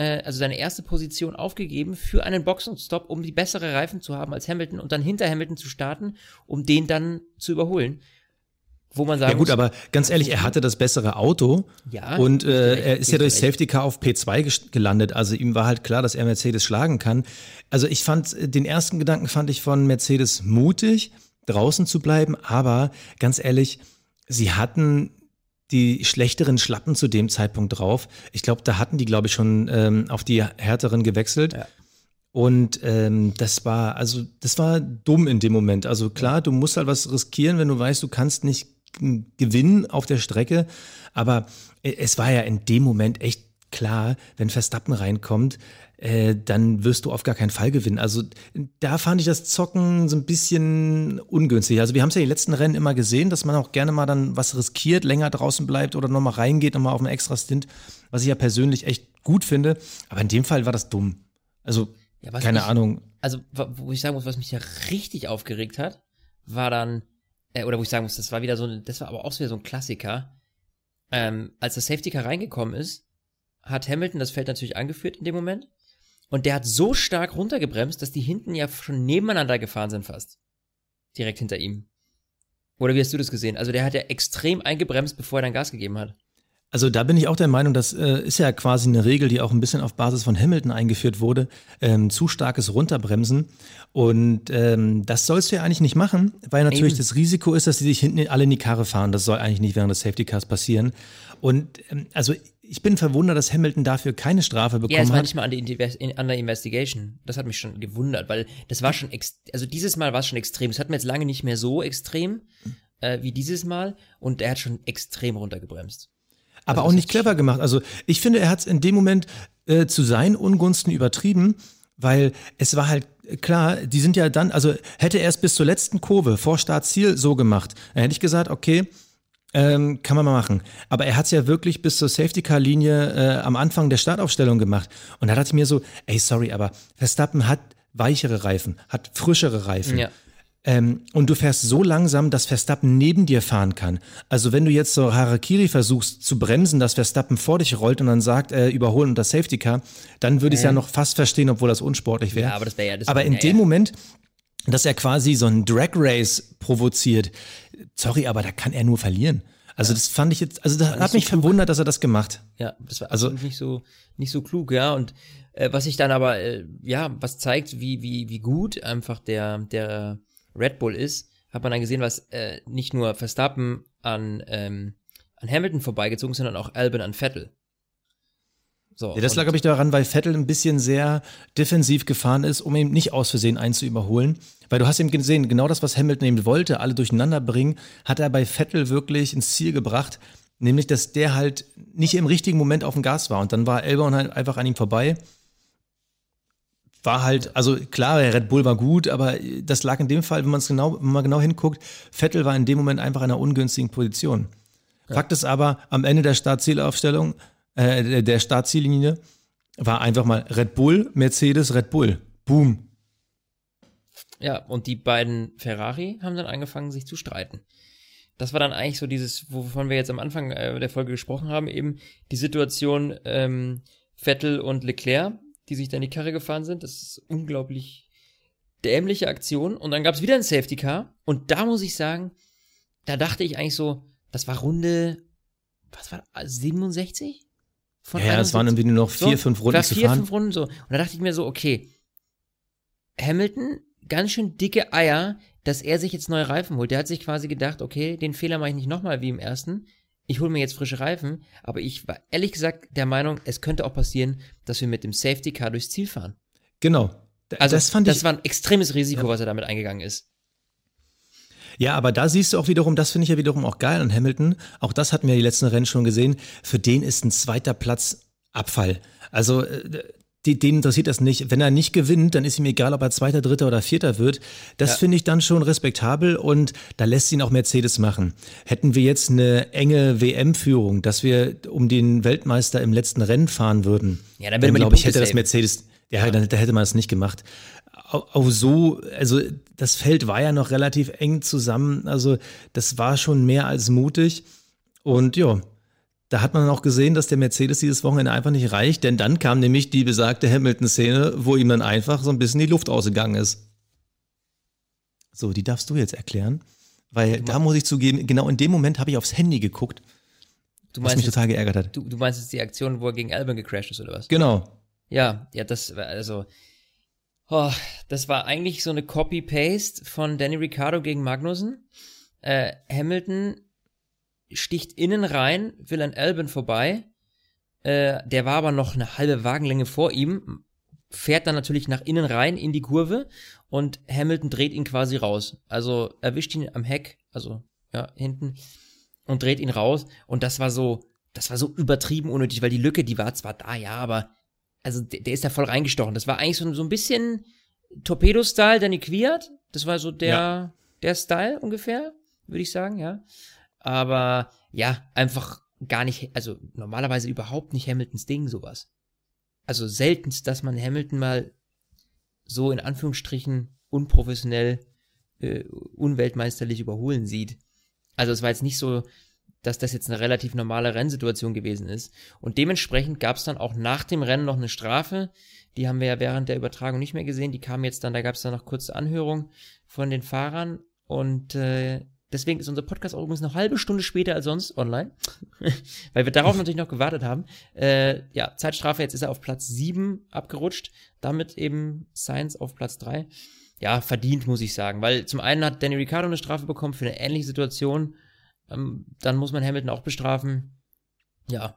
äh, also seine erste Position aufgegeben für einen Boxenstopp, um die bessere Reifen zu haben als Hamilton und dann hinter Hamilton zu starten, um den dann zu überholen. Wo man sagen Ja gut, muss, aber ganz ehrlich, er hatte das bessere Auto ja, und äh, er ist ja durch Safety Car auf P2 gelandet. Also ihm war halt klar, dass er Mercedes schlagen kann. Also ich fand, den ersten Gedanken fand ich von Mercedes mutig, draußen zu bleiben, aber ganz ehrlich, sie hatten die schlechteren Schlappen zu dem Zeitpunkt drauf. Ich glaube, da hatten die, glaube ich, schon ähm, auf die härteren gewechselt. Ja. Und ähm, das war, also, das war dumm in dem Moment. Also klar, du musst halt was riskieren, wenn du weißt, du kannst nicht gewinnen auf der Strecke. Aber äh, es war ja in dem Moment echt klar, wenn Verstappen reinkommt, äh, dann wirst du auf gar keinen Fall gewinnen. Also da fand ich das Zocken so ein bisschen ungünstig. Also wir haben es ja die letzten Rennen immer gesehen, dass man auch gerne mal dann was riskiert, länger draußen bleibt oder nochmal reingeht, nochmal auf einen extra Stint, was ich ja persönlich echt gut finde. Aber in dem Fall war das dumm. Also ja, keine ich, Ahnung. Also wo ich sagen muss, was mich ja richtig aufgeregt hat, war dann, äh, oder wo ich sagen muss, das war wieder so, das war aber auch wieder so ein Klassiker. Ähm, als das Safety Car reingekommen ist, hat Hamilton das Feld natürlich angeführt in dem Moment und der hat so stark runtergebremst, dass die hinten ja schon nebeneinander gefahren sind fast. Direkt hinter ihm. Oder wie hast du das gesehen? Also der hat ja extrem eingebremst, bevor er dann Gas gegeben hat. Also da bin ich auch der Meinung, das äh, ist ja quasi eine Regel, die auch ein bisschen auf Basis von Hamilton eingeführt wurde, ähm, zu starkes Runterbremsen. Und ähm, das sollst du ja eigentlich nicht machen, weil natürlich Eben. das Risiko ist, dass die sich hinten alle in die Karre fahren. Das soll eigentlich nicht während des Safety Cars passieren. Und ähm, also ich bin verwundert, dass Hamilton dafür keine Strafe bekommen hat. Ja, es war nicht mal an der, an der Investigation. Das hat mich schon gewundert, weil das war schon, also dieses Mal war es schon extrem. Es hat mir jetzt lange nicht mehr so extrem äh, wie dieses Mal und er hat schon extrem runtergebremst. Aber also auch nicht clever gemacht. Also ich finde, er hat es in dem Moment äh, zu seinen Ungunsten übertrieben, weil es war halt klar, die sind ja dann, also hätte er es bis zur letzten Kurve vor Startziel so gemacht, dann hätte ich gesagt, okay, ähm, kann man mal machen. Aber er hat es ja wirklich bis zur Safety-Car-Linie äh, am Anfang der Startaufstellung gemacht. Und da dachte ich mir so, ey, sorry, aber Verstappen hat weichere Reifen, hat frischere Reifen. Ja. Ähm, und du fährst so langsam, dass Verstappen neben dir fahren kann. Also wenn du jetzt so Harakiri versuchst zu bremsen, dass Verstappen vor dich rollt und dann sagt, äh, überholen unter Safety Car, dann würde ich es ja noch fast verstehen, obwohl das unsportlich wäre. Ja, aber das wäre ja das Aber in dem Moment, dass er quasi so ein Drag Race provoziert, sorry, aber da kann er nur verlieren. Also ja. das fand ich jetzt, also das hat mich so verwundert, dass er das gemacht. Ja, das war also nicht so nicht so klug, ja. Und äh, was sich dann aber äh, ja, was zeigt, wie wie wie gut einfach der der Red Bull ist, hat man dann gesehen, was äh, nicht nur Verstappen an ähm, an Hamilton vorbeigezogen, sondern auch Albon an Vettel. So, ja, das lag, glaube ich, daran, weil Vettel ein bisschen sehr defensiv gefahren ist, um eben nicht aus Versehen einzuüberholen. Weil du hast eben gesehen, genau das, was Hamilton eben wollte, alle durcheinander bringen, hat er bei Vettel wirklich ins Ziel gebracht. Nämlich, dass der halt nicht im richtigen Moment auf dem Gas war. Und dann war Albon halt einfach an ihm vorbei. War halt, also klar, der Red Bull war gut, aber das lag in dem Fall, wenn man es genau, wenn man genau hinguckt, Vettel war in dem Moment einfach in einer ungünstigen Position. Ja. Fakt ist aber, am Ende der Startzielaufstellung äh, der Startziellinie war einfach mal Red Bull, Mercedes, Red Bull. Boom. Ja, und die beiden Ferrari haben dann angefangen, sich zu streiten. Das war dann eigentlich so dieses, wovon wir jetzt am Anfang äh, der Folge gesprochen haben, eben die Situation ähm, Vettel und Leclerc, die sich dann in die Karre gefahren sind. Das ist unglaublich dämliche Aktion. Und dann gab es wieder ein Safety Car. Und da muss ich sagen, da dachte ich eigentlich so, das war Runde, was war 67? Von Ja, ja, es waren 71. irgendwie nur noch vier, So, fünf Runden zu vier, fahren. fünf Runden so. Und da dachte ich mir so, okay, Hamilton, ganz schön dicke Eier, dass er sich jetzt neue Reifen holt. Der hat sich quasi gedacht, okay, den Fehler mache ich nicht nochmal wie im ersten. Ich hole mir jetzt frische Reifen. Aber ich war ehrlich gesagt der Meinung, es könnte auch passieren, dass wir mit dem Safety Car durchs Ziel fahren. Genau. D- Also das fand ich, das war ein extremes Risiko, was er damit eingegangen ist. Ja, aber da siehst du auch wiederum, das finde ich ja wiederum auch geil an Hamilton. Auch das hatten wir die letzten Rennen schon gesehen. Für den ist ein zweiter Platz Abfall. Also äh, die, den interessiert das nicht. Wenn er nicht gewinnt, dann ist ihm egal, ob er Zweiter, Dritter oder Vierter wird. Das Ja. finde ich dann schon respektabel und da lässt ihn auch Mercedes machen. Hätten wir jetzt eine enge WM-Führung, dass wir um den Weltmeister im letzten Rennen fahren würden, Ja, dann die glaube ich, hätte das. Mercedes, ja, dann da hätte man es nicht gemacht. Auch, so, also das Feld war ja noch relativ eng zusammen, also das war schon mehr als mutig und ja, da hat man auch gesehen, dass der Mercedes dieses Wochenende einfach nicht reicht, denn dann kam nämlich die besagte Hamilton-Szene, wo ihm dann einfach so ein bisschen die Luft ausgegangen ist. So, die darfst du jetzt erklären, weil da muss ich zugeben, genau in dem Moment habe ich aufs Handy geguckt, Du was mich total geärgert hat. du, du meinst jetzt die Aktion, wo er gegen Albon gecrashed ist oder was? Genau. Ja, ja, das war also. Oh, das war eigentlich so eine Copy-Paste von Danny Ricciardo gegen Magnussen. Äh, Hamilton sticht innen rein, will an Albon vorbei. Äh, der war aber noch eine halbe Wagenlänge vor ihm, fährt dann natürlich nach innen rein in die Kurve und Hamilton dreht ihn quasi raus. Also erwischt ihn am Heck, also ja, hinten und dreht ihn raus. Und das war so, das war so übertrieben unnötig, weil die Lücke, die war zwar da, ja, aber also der, der ist da voll reingestochen. Das war eigentlich so, so ein bisschen Torpedo-Style, Danny Quiert. Das war so der, Ja. der Style ungefähr, würde ich sagen, ja. Aber ja, einfach gar nicht, also normalerweise überhaupt nicht Hamiltons Ding, sowas. Also seltenst, dass man Hamilton mal so in Anführungsstrichen unprofessionell, äh, unweltmeisterlich überholen sieht. Also es war jetzt nicht so, dass das jetzt eine relativ normale Rennsituation gewesen ist. Und dementsprechend gab es dann auch nach dem Rennen noch eine Strafe. Die haben wir ja während der Übertragung nicht mehr gesehen. Die kam jetzt dann, da gab es dann noch kurze Anhörung von den Fahrern. Und äh, deswegen ist unser Podcast auch übrigens eine halbe Stunde später als sonst online. Weil wir darauf natürlich noch gewartet haben. Äh, ja, Zeitstrafe, jetzt ist er auf Platz 7 abgerutscht. Damit eben Science auf Platz 3. Ja, verdient, muss ich sagen. Weil zum einen hat Danny Ricciardo eine Strafe bekommen für eine ähnliche Situation. Ähm, dann muss man Hamilton auch bestrafen. Ja.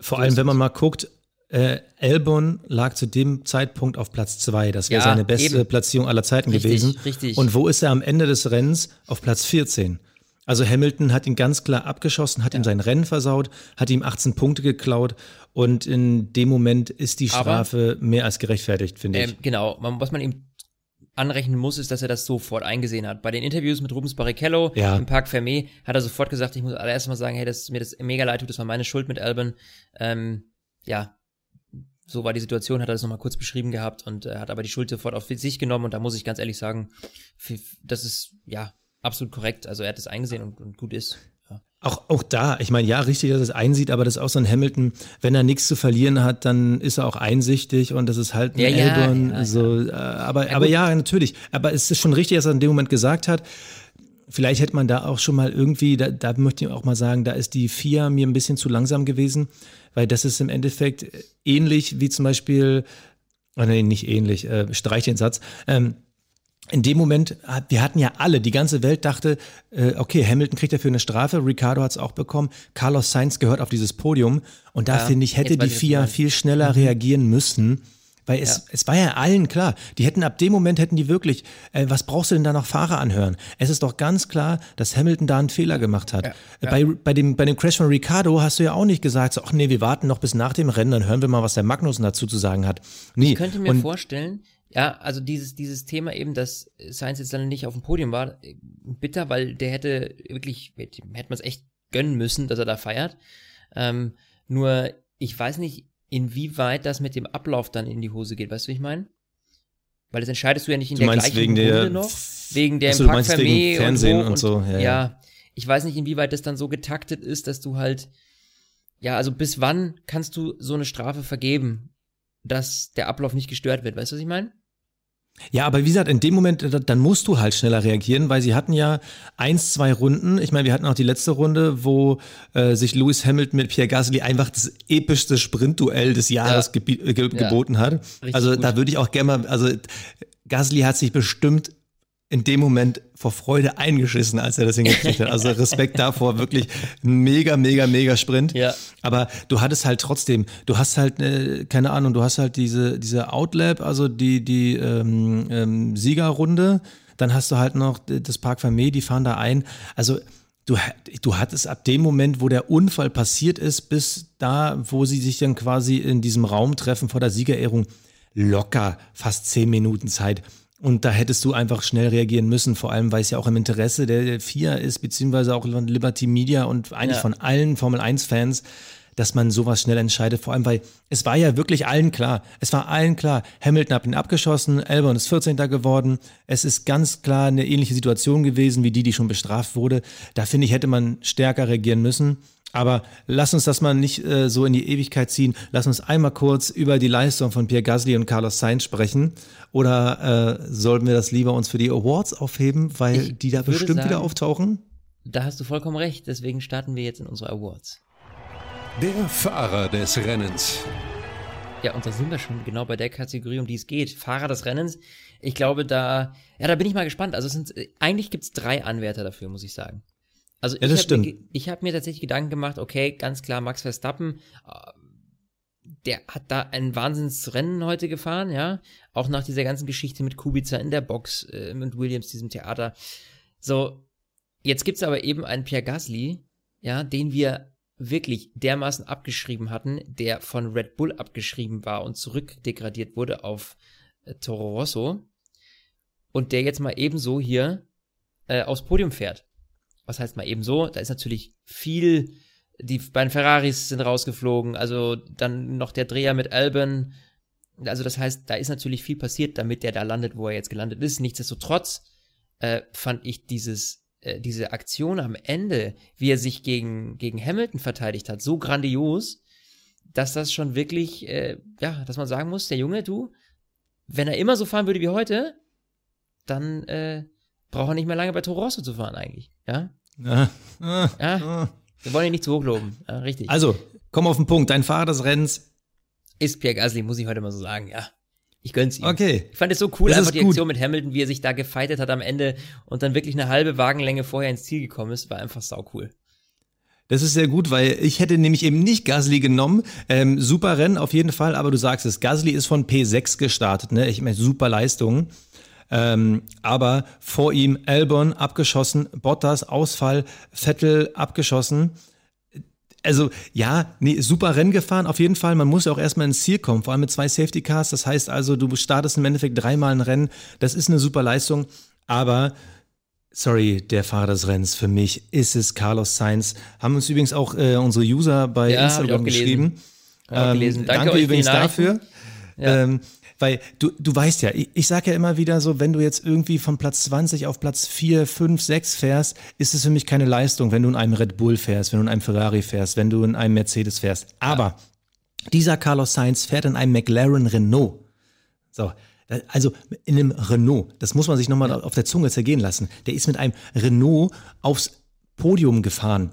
Vor allem, wenn man mal guckt, äh, Albon lag zu dem Zeitpunkt auf Platz zwei. Das wäre Ja, seine beste eben. Platzierung aller Zeiten Richtig, gewesen. richtig. Und wo ist er am Ende des Rennens? Auf Platz 14. Also Hamilton hat ihn ganz klar abgeschossen, hat ihm sein Rennen versaut, hat ihm 18 Punkte geklaut und in dem Moment ist die Aber- Strafe mehr als gerechtfertigt, finde ich. Ähm, genau, man, was man ihm anrechnen muss, ist, dass er das sofort eingesehen hat. Bei den Interviews mit Rubens Barrichello Ja. im Park Fermé hat er sofort gesagt, ich muss allererst mal sagen, hey, das ist mir das mega leid tut, das war meine Schuld mit Albon. Ähm, ja, so war die Situation, hat er das nochmal kurz beschrieben gehabt und äh, hat aber die Schuld sofort auf sich genommen und da muss ich ganz ehrlich sagen, das ist, ja, absolut korrekt. Also er hat es eingesehen und, und gut ist. Ja. Auch, auch da, ich meine, ja, richtig, dass er es einsieht, aber das ist auch so ein Hamilton, wenn er nichts zu verlieren hat, dann ist er auch einsichtig und das ist halt ein Ja, ja, Albon. ja, so, äh, aber, Ja, aber gut. ja, natürlich. Aber es ist schon richtig, dass er in dem Moment gesagt hat. Vielleicht hätte man da auch schon mal irgendwie, da, da möchte ich auch mal sagen, da ist die FIA mir ein bisschen zu langsam gewesen, weil das ist im Endeffekt ähnlich wie zum Beispiel, oh nee, nicht ähnlich, äh, streich den Satz, ähm, in dem Moment, wir hatten ja alle, die ganze Welt dachte, äh, okay, Hamilton kriegt dafür eine Strafe, Ricardo hat es auch bekommen, Carlos Sainz gehört auf dieses Podium und da Ja, finde ich, hätte die FIA viel schneller reagieren müssen, weil es, Ja. es war ja allen klar, die hätten ab dem Moment hätten die wirklich, äh, was brauchst du denn da noch Fahrer anhören? Es ist doch ganz klar, dass Hamilton da einen Fehler gemacht hat. Äh, Bei, bei, dem, bei dem Crash von Ricardo hast du ja auch nicht gesagt, so, ach nee, wir warten noch bis nach dem Rennen, dann hören wir mal, was der Magnussen dazu zu sagen hat. Nee, Ich könnte mir und vorstellen, ja, also dieses, dieses Thema eben, dass Sainz jetzt dann nicht auf dem Podium war, äh, bitter, weil der hätte wirklich, hätte man es echt gönnen müssen, dass er da feiert. Ähm, nur, ich weiß nicht, inwieweit das mit dem Ablauf dann in die Hose geht, weißt du, wie ich meine? Weil das entscheidest du ja nicht in Du der gleichen wegen der- Runde noch, wegen der Achso, im Park wegen Fernsehen und, wo und so, ja, ja, ja. ich weiß nicht, inwieweit das dann so getaktet ist, dass du halt, ja, also bis wann kannst du so eine Strafe vergeben, dass der Ablauf nicht gestört wird, weißt du, was ich meine? Ja, aber wie gesagt, in dem Moment, dann musst du halt schneller reagieren, weil sie hatten ja eins, zwei Runden. Ich meine, wir hatten auch die letzte Runde, wo äh, sich Lewis Hamilton mit Pierre Gasly einfach das epischste Sprintduell des Jahres ja. ge ge geboten hat. Richtig also gut. da würde ich auch gerne mal, also Gasly hat sich bestimmt in dem Moment vor Freude eingeschissen, als er das hingekriegt hat. Also Respekt davor, wirklich mega, mega, mega Sprint. Ja. Aber du hattest halt trotzdem, du hast halt, äh, keine Ahnung, du hast halt diese, diese Outlap, also die, die ähm, ähm, Siegerrunde, dann hast du halt noch das Park Vermeer, die fahren da ein. Also du, du hattest ab dem Moment, wo der Unfall passiert ist, bis da, wo sie sich dann quasi in diesem Raum treffen vor der Siegerehrung, locker fast zehn Minuten Zeit und da hättest du einfach schnell reagieren müssen, vor allem weil es ja auch im Interesse der FIA ist, beziehungsweise auch von Liberty Media und eigentlich ja. von allen Formel 1-Fans, dass man sowas schnell entscheidet. Vor allem, weil es war ja wirklich allen klar. Es war allen klar. Hamilton hat ihn abgeschossen, Albon ist 14. geworden. Es ist ganz klar eine ähnliche Situation gewesen wie die, die schon bestraft wurde. Da finde ich, hätte man stärker reagieren müssen. Aber lass uns das mal nicht äh, so in die Ewigkeit ziehen. Lass uns einmal kurz über die Leistung von Pierre Gasly und Carlos Sainz sprechen. Oder äh, sollten wir das lieber uns für die Awards aufheben, weil ich die da bestimmt sagen, wieder auftauchen? Da hast du vollkommen recht. Deswegen starten wir jetzt in unsere Awards. Der Fahrer des Rennens. Ja, und da sind wir schon genau bei der Kategorie, um die es geht. Fahrer des Rennens. Ich glaube, da, ja, da bin ich mal gespannt. Also es sind, eigentlich gibt's drei Anwärter dafür, muss ich sagen. Also ja, ich habe mir, hab mir tatsächlich Gedanken gemacht, okay, ganz klar, Max Verstappen, äh, der hat da ein Wahnsinnsrennen heute gefahren, ja. Auch nach dieser ganzen Geschichte mit Kubica in der Box, äh, mit Williams, diesem Theater. So, jetzt gibt's aber eben einen Pierre Gasly, ja, den wir wirklich dermaßen abgeschrieben hatten, der von Red Bull abgeschrieben war und zurückdegradiert wurde auf äh, Toro Rosso und der jetzt mal ebenso hier äh, aufs Podium fährt was heißt mal eben so, da ist natürlich viel, die beiden Ferraris sind rausgeflogen, also dann noch der Dreher mit Albon, also das heißt, da ist natürlich viel passiert, damit der da landet, wo er jetzt gelandet ist. Nichtsdestotrotz äh, fand ich dieses, äh, diese Aktion am Ende, wie er sich gegen, gegen Hamilton verteidigt hat, so grandios, dass das schon wirklich, äh, ja, dass man sagen muss, der Junge, du, wenn er immer so fahren würde wie heute, dann äh, braucht er nicht mehr lange bei Toro Rosso zu fahren eigentlich, ja? Ah, ja, wir wollen ihn nicht zu hoch loben. Ja, richtig. Also, komm auf den Punkt. Dein Fahrer des Rennens ist Pierre Gasly, muss ich heute mal so sagen, ja. Ich gönn's ihm. Okay. Ich fand es so cool, das einfach die Aktion mit Hamilton, wie er sich da gefeitet hat am Ende und dann wirklich eine halbe Wagenlänge vorher ins Ziel gekommen ist, war einfach sau cool. Das ist sehr gut, weil ich hätte nämlich eben nicht Gasly genommen. Ähm, super Rennen auf jeden Fall, aber du sagst es, Gasly ist von P6 gestartet, ne? Ich meine, super Leistung. Ähm, aber vor ihm Albon abgeschossen, Bottas Ausfall, Vettel abgeschossen. Also ja, nee, super Rennen gefahren, auf jeden Fall. Man muss ja auch erstmal ins Ziel kommen, vor allem mit zwei Safety Cars. Das heißt also, du startest im Endeffekt dreimal ein Rennen. Das ist eine super Leistung, aber Sorry, der Fahrer des Rennens. Für mich ist es Carlos Sainz. Haben uns übrigens auch äh, unsere User bei ja, Instagram geschrieben. Ähm, danke, danke übrigens dafür. Ja. Ähm, weil du, du weißt ja, ich, ich sage ja immer wieder so, wenn du jetzt irgendwie von Platz 20 auf Platz 4, 5, 6 fährst, ist es für mich keine Leistung, wenn du in einem Red Bull fährst, wenn du in einem Ferrari fährst, wenn du in einem Mercedes fährst. Aber dieser Carlos Sainz fährt in einem McLaren Renault. So, also in einem Renault, das muss man sich nochmal auf der Zunge zergehen lassen. Der ist mit einem Renault aufs Podium gefahren.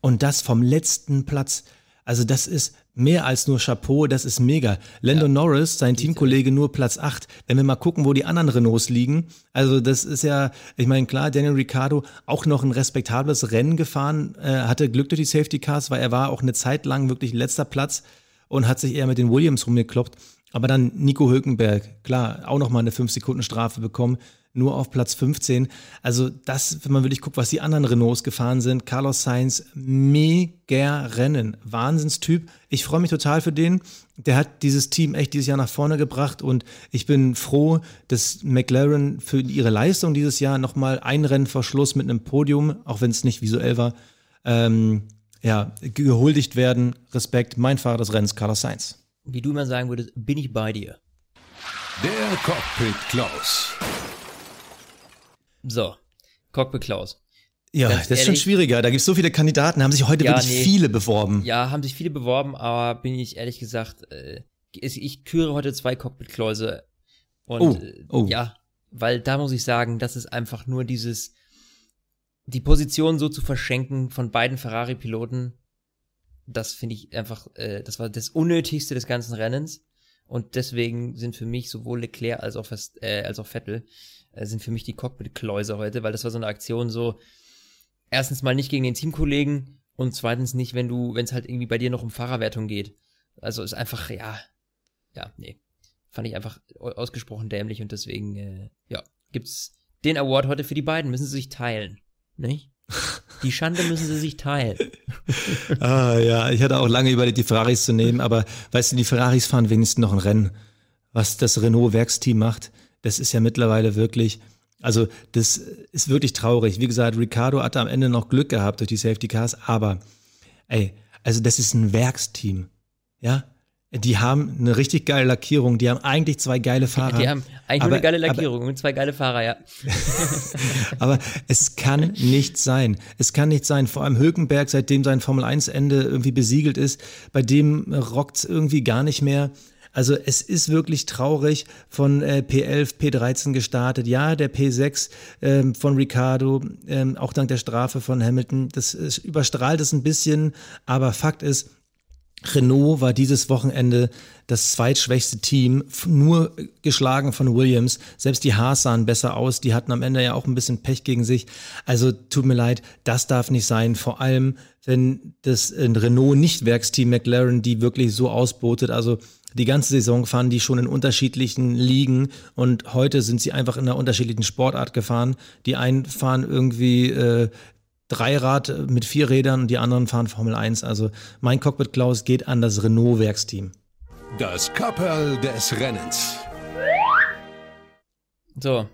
Und das vom letzten Platz. Also das ist mehr als nur Chapeau, das ist mega. Lando ja. Norris, sein Teamkollege, nur Platz 8. Wenn wir mal gucken, wo die anderen Renaults liegen, also das ist ja, ich meine, klar, Daniel Ricciardo auch noch ein respektables Rennen gefahren, äh, hatte Glück durch die Safety Cars, weil er war auch eine Zeit lang wirklich letzter Platz und hat sich eher mit den Williams rumgekloppt. Aber dann Nico Hülkenberg, klar, auch nochmal eine 5-Sekunden-Strafe bekommen nur auf Platz 15. Also das, wenn man wirklich guckt, was die anderen Renaults gefahren sind, Carlos Sainz, mega Rennen, Wahnsinnstyp. Ich freue mich total für den. Der hat dieses Team echt dieses Jahr nach vorne gebracht und ich bin froh, dass McLaren für ihre Leistung dieses Jahr nochmal ein Rennen vor Schluss mit einem Podium, auch wenn es nicht visuell war, ähm, ja, gehuldigt werden. Respekt, mein Fahrer des Rennens, Carlos Sainz. Wie du immer sagen würdest, bin ich bei dir. Der Cockpit Klaus. So, Cockpit Klaus. Ja, Ganz das ehrlich, ist schon schwieriger. Da gibt es so viele Kandidaten, haben sich heute ja, wirklich nee. viele beworben. Ja, haben sich viele beworben, aber bin ich ehrlich gesagt, äh, ich küre heute zwei Cockpit-Kläuse Und Oh, äh, oh. ja, weil da muss ich sagen, das ist einfach nur dieses, die Position so zu verschenken von beiden Ferrari-Piloten, das finde ich einfach, äh, das war das Unnötigste des ganzen Rennens. Und deswegen sind für mich sowohl Leclerc als auch, Verst- äh, als auch Vettel, äh, sind für mich die Cockpit-Kläuse heute, weil das war so eine Aktion so, erstens mal nicht gegen den Teamkollegen und zweitens nicht, wenn du, wenn es halt irgendwie bei dir noch um Fahrerwertung geht. Also ist einfach, ja, ja, nee. Fand ich einfach au- ausgesprochen dämlich und deswegen, äh, ja, gibt's den Award heute für die beiden, müssen sie sich teilen. Nicht? Die Schande müssen sie sich teilen. Ah, ja, ich hatte auch lange überlegt, die Ferraris zu nehmen, aber weißt du, die Ferraris fahren wenigstens noch ein Rennen. Was das Renault-Werksteam macht, das ist ja mittlerweile wirklich, also das ist wirklich traurig. Wie gesagt, Ricardo hatte am Ende noch Glück gehabt durch die Safety Cars, aber ey, also das ist ein Werksteam. Ja, die haben eine richtig geile Lackierung, die haben eigentlich zwei geile Fahrer. Die haben eigentlich Aber- nur eine geile aber- Lackierung und zwei geile Fahrer, ja. Aber es kann nicht sein. Es kann nicht sein. Vor allem Hülkenberg, seitdem sein Formel-1-Ende irgendwie besiegelt ist, bei dem rockt's irgendwie gar nicht mehr. Also es ist wirklich traurig von äh, P11, P13 gestartet. Ja, der P6 ähm, von Ricardo, ähm, auch dank der Strafe von Hamilton, das ist, überstrahlt es ein bisschen. Aber Fakt ist, Renault war dieses Wochenende das zweitschwächste Team, nur geschlagen von Williams. Selbst die Haas sahen besser aus, die hatten am Ende ja auch ein bisschen Pech gegen sich. Also tut mir leid, das darf nicht sein. Vor allem, wenn das äh, Renault nicht Werksteam McLaren die wirklich so ausbotet. Also die ganze Saison fahren die schon in unterschiedlichen Ligen und heute sind sie einfach in einer unterschiedlichen Sportart gefahren. Die einen fahren irgendwie äh, Dreirad mit vier Rädern und die anderen fahren Formel 1. Also mein Cockpit Klaus geht an das Renault-Werksteam. Das Kapperl des Rennens. So,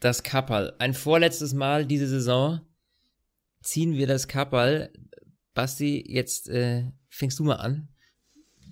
das Kapperl. Ein vorletztes Mal diese Saison ziehen wir das Kapperl. Basti, jetzt äh, fängst du mal an.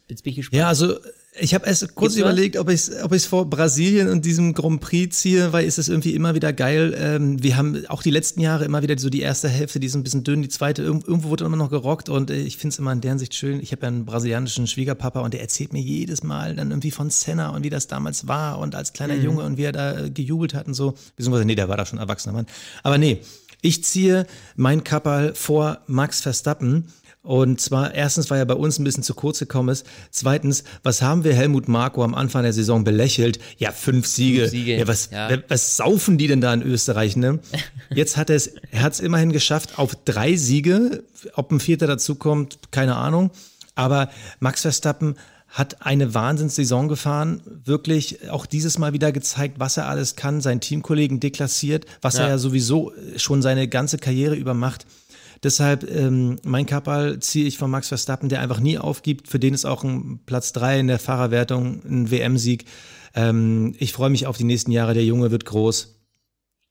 Jetzt bin ich gespannt. Ja, also ich habe erst kurz Gibt's was? überlegt, ob ich es ob ich's vor Brasilien und diesem Grand Prix ziehe, weil ist es irgendwie immer wieder geil. Ähm, wir haben auch die letzten Jahre immer wieder so die erste Hälfte, die ist ein bisschen dünn, die zweite, irg- irgendwo wurde immer noch gerockt und äh, ich finde es immer in deren Sicht schön. Ich habe ja einen brasilianischen Schwiegerpapa und der erzählt mir jedes Mal dann irgendwie von Senna und wie das damals war und als kleiner Mhm. Junge und wie er da äh, gejubelt hat und so. Beziehungsweise, nee, der war da schon ein erwachsener Mann. Aber nee, ich ziehe mein Kapperl vor Max Verstappen. Und zwar, erstens, weil er bei uns ein bisschen zu kurz gekommen ist. Zweitens, was haben wir Helmut Marko am Anfang der Saison belächelt? Ja, fünf Siege. Fünf Siege, Ja, was, ja. was saufen die denn da in Österreich, ne? Jetzt hat er es, er hat es immerhin geschafft auf drei Siege. Ob ein vierter dazukommt, keine Ahnung. Aber Max Verstappen hat eine Wahnsinnssaison gefahren, wirklich auch dieses Mal wieder gezeigt, was er alles kann, seinen Teamkollegen deklassiert, was Ja. er ja sowieso schon seine ganze Karriere über macht. Deshalb ähm, mein Kapperl ziehe ich von Max Verstappen, der einfach nie aufgibt. Für den ist auch ein Platz drei in der Fahrerwertung ein WM-Sieg. Ähm, ich freue mich auf die nächsten Jahre. Der Junge wird groß.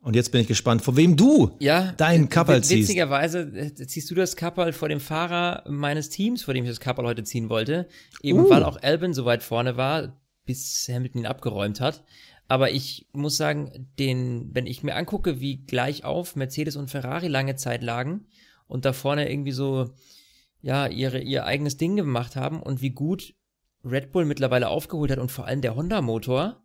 Und jetzt bin ich gespannt, vor wem du Ja, dein Kapperl ziehst. Witzigerweise äh, ziehst du das Kapperl vor dem Fahrer meines Teams, vor dem ich das Kapperl heute ziehen wollte. Eben Uh. weil auch Albin so weit vorne war, bis Hamilton ihn abgeräumt hat. Aber ich muss sagen, den, wenn ich mir angucke, wie gleich auf Mercedes und Ferrari lange Zeit lagen und da vorne irgendwie so, ja, ihre, ihr eigenes Ding gemacht haben und wie gut Red Bull mittlerweile aufgeholt hat und vor allem der Honda-Motor,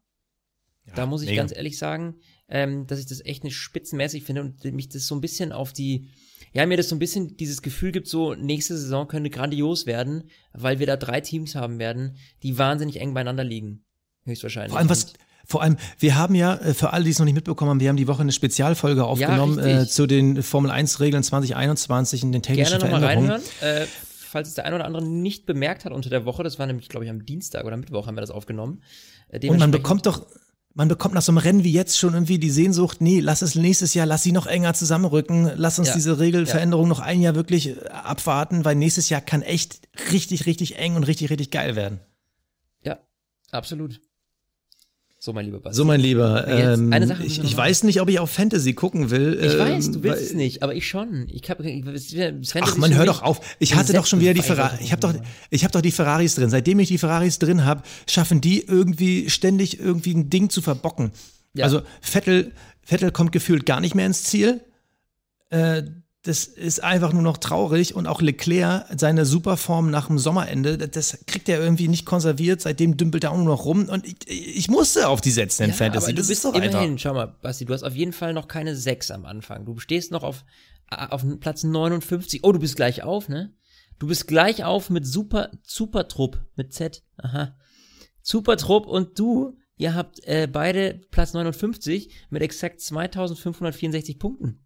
da muss ich mega. ganz ehrlich sagen, ähm, dass ich das echt nicht spitzenmäßig finde und mich das so ein bisschen auf die, ja, mir das so ein bisschen dieses Gefühl gibt, so nächste Saison könnte grandios werden, weil wir da drei Teams haben werden, die wahnsinnig eng beieinander liegen. Höchstwahrscheinlich. Vor allem, was, vor allem, wir haben ja, äh, für alle, die es noch nicht mitbekommen haben, wir haben die Woche eine Spezialfolge aufgenommen richtig. äh, zu den Formel 1 Regeln 2021 und den technischen Gerne nochmal Veränderungen. reinhören. Äh, falls es der ein oder andere nicht bemerkt hat unter der Woche, das war nämlich, glaube ich, am Dienstag oder Mittwoch haben wir das aufgenommen. Äh, Und man dementsprechend- bekommt doch, man bekommt nach so einem Rennen wie jetzt schon irgendwie die Sehnsucht, nee, lass es nächstes Jahr, lass sie noch enger zusammenrücken, lass uns Ja. diese Regelveränderung noch ein Jahr wirklich äh, abwarten, weil nächstes Jahr kann echt richtig, richtig eng und richtig, richtig geil werden. Ja, absolut. So, mein lieber Basti. So, mein Lieber, ähm, eine Sache ich, ich weiß nicht, ob ich auf Fantasy gucken will. ich ähm, weiß, du willst es nicht, aber ich schon. Ich hab, ich, Sven, Ach man, hör doch auf. Ich hatte doch schon wieder die Ferrari. Ich habe doch, ich habe doch die Ferraris drin. Seitdem ich die Ferraris drin habe, schaffen die irgendwie ständig irgendwie ein Ding zu verbocken. Ja. Also Vettel, Vettel kommt gefühlt gar nicht mehr ins Ziel. Äh, das ist einfach nur noch traurig und auch Leclerc, seine Superform nach dem Sommerende, das kriegt er irgendwie nicht konserviert, seitdem dümpelt er auch nur noch rum und ich, ich musste auf die setzen in Ja, Fantasy. aber du das bist ist doch immerhin, einfach. schau mal, Basti, du hast auf jeden Fall noch keine 6 am Anfang. Du stehst noch auf, auf Platz 59. Oh, du bist gleich auf, ne? Du bist gleich auf mit Super, Supertrupp, mit Z. Aha. Supertrupp und du, ihr habt äh, beide Platz 59 mit exakt 2564 Punkten.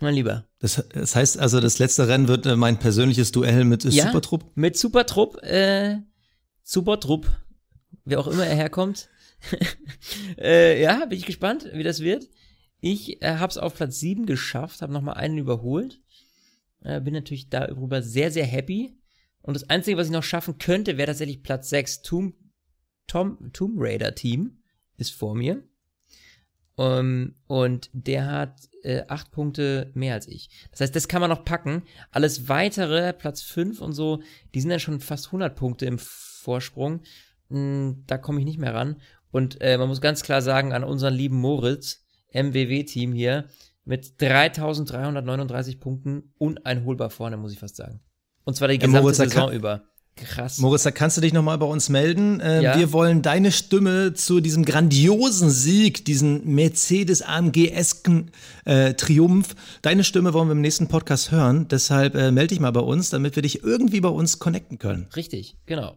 Mein Lieber. Das, das heißt also, das letzte Rennen wird äh, mein persönliches Duell mit äh, Ja, Supertrupp. Mit Supertrupp, äh, Supertrupp, wer auch immer er herkommt. äh, ja, bin ich gespannt, wie das wird. Ich äh, habe es auf Platz 7 geschafft, habe nochmal einen überholt. Äh, bin natürlich darüber sehr, sehr happy. Und das Einzige, was ich noch schaffen könnte, wäre tatsächlich Platz 6. Tomb, Tom, Tomb Raider Team ist vor mir. Ähm, und der hat äh, acht Punkte mehr als ich. Das heißt, das kann man noch packen. Alles weitere, Platz 5 und so, die sind dann schon fast 100 Punkte im Vorsprung. Hm, da komme ich nicht mehr ran. Und äh, man muss ganz klar sagen, an unseren lieben Moritz, MWW-Team hier, mit 3339 Punkten uneinholbar vorne, muss ich fast sagen. Und zwar die Ja, gesamte da Saison über. Krass. Moritz, da kannst du dich nochmal bei uns melden. Äh, Ja. Wir wollen deine Stimme zu diesem grandiosen Sieg, diesen Mercedes-AMG-esken äh, Triumph. Deine Stimme wollen wir im nächsten Podcast hören. Deshalb äh, melde dich mal bei uns, damit wir dich irgendwie bei uns connecten können. Richtig, genau.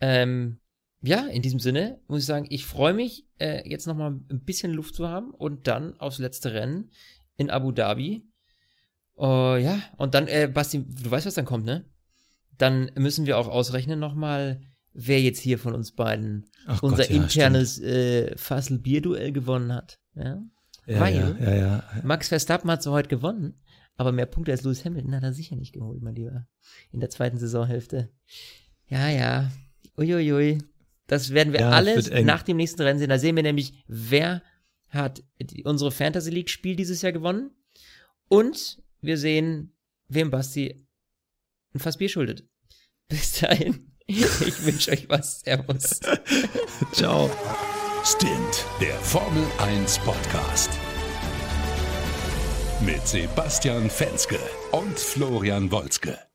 Ähm, ja, in diesem Sinne muss ich sagen, ich freue mich, äh, jetzt nochmal ein bisschen Luft zu haben und dann aufs letzte Rennen in Abu Dhabi. Oh, ja, und dann, äh, Basti, du weißt, was dann kommt, ne? Dann müssen wir auch ausrechnen nochmal, wer jetzt hier von uns beiden Ach unser Gott, ja, internes äh, Fassel-Bier-Duell gewonnen hat. Ja? Ja, Weil ja, ja. Max Verstappen hat zwar heute gewonnen, aber mehr Punkte als Lewis Hamilton hat er sicher nicht geholt, mein Lieber. In der zweiten Saisonhälfte. Ja, ja. Uiuiui. Das werden wir alles nach dem nächsten Rennen sehen. Da sehen wir nämlich, wer hat unsere Fantasy League Spiel dieses Jahr gewonnen. Und wir sehen, wem Basti ein Fass Bier schuldet. Bis dahin. Ich wünsche euch was. Servus. Ciao. Stint, der Formel 1 Podcast. Mit Sebastian Fenske und Florian Wolzke.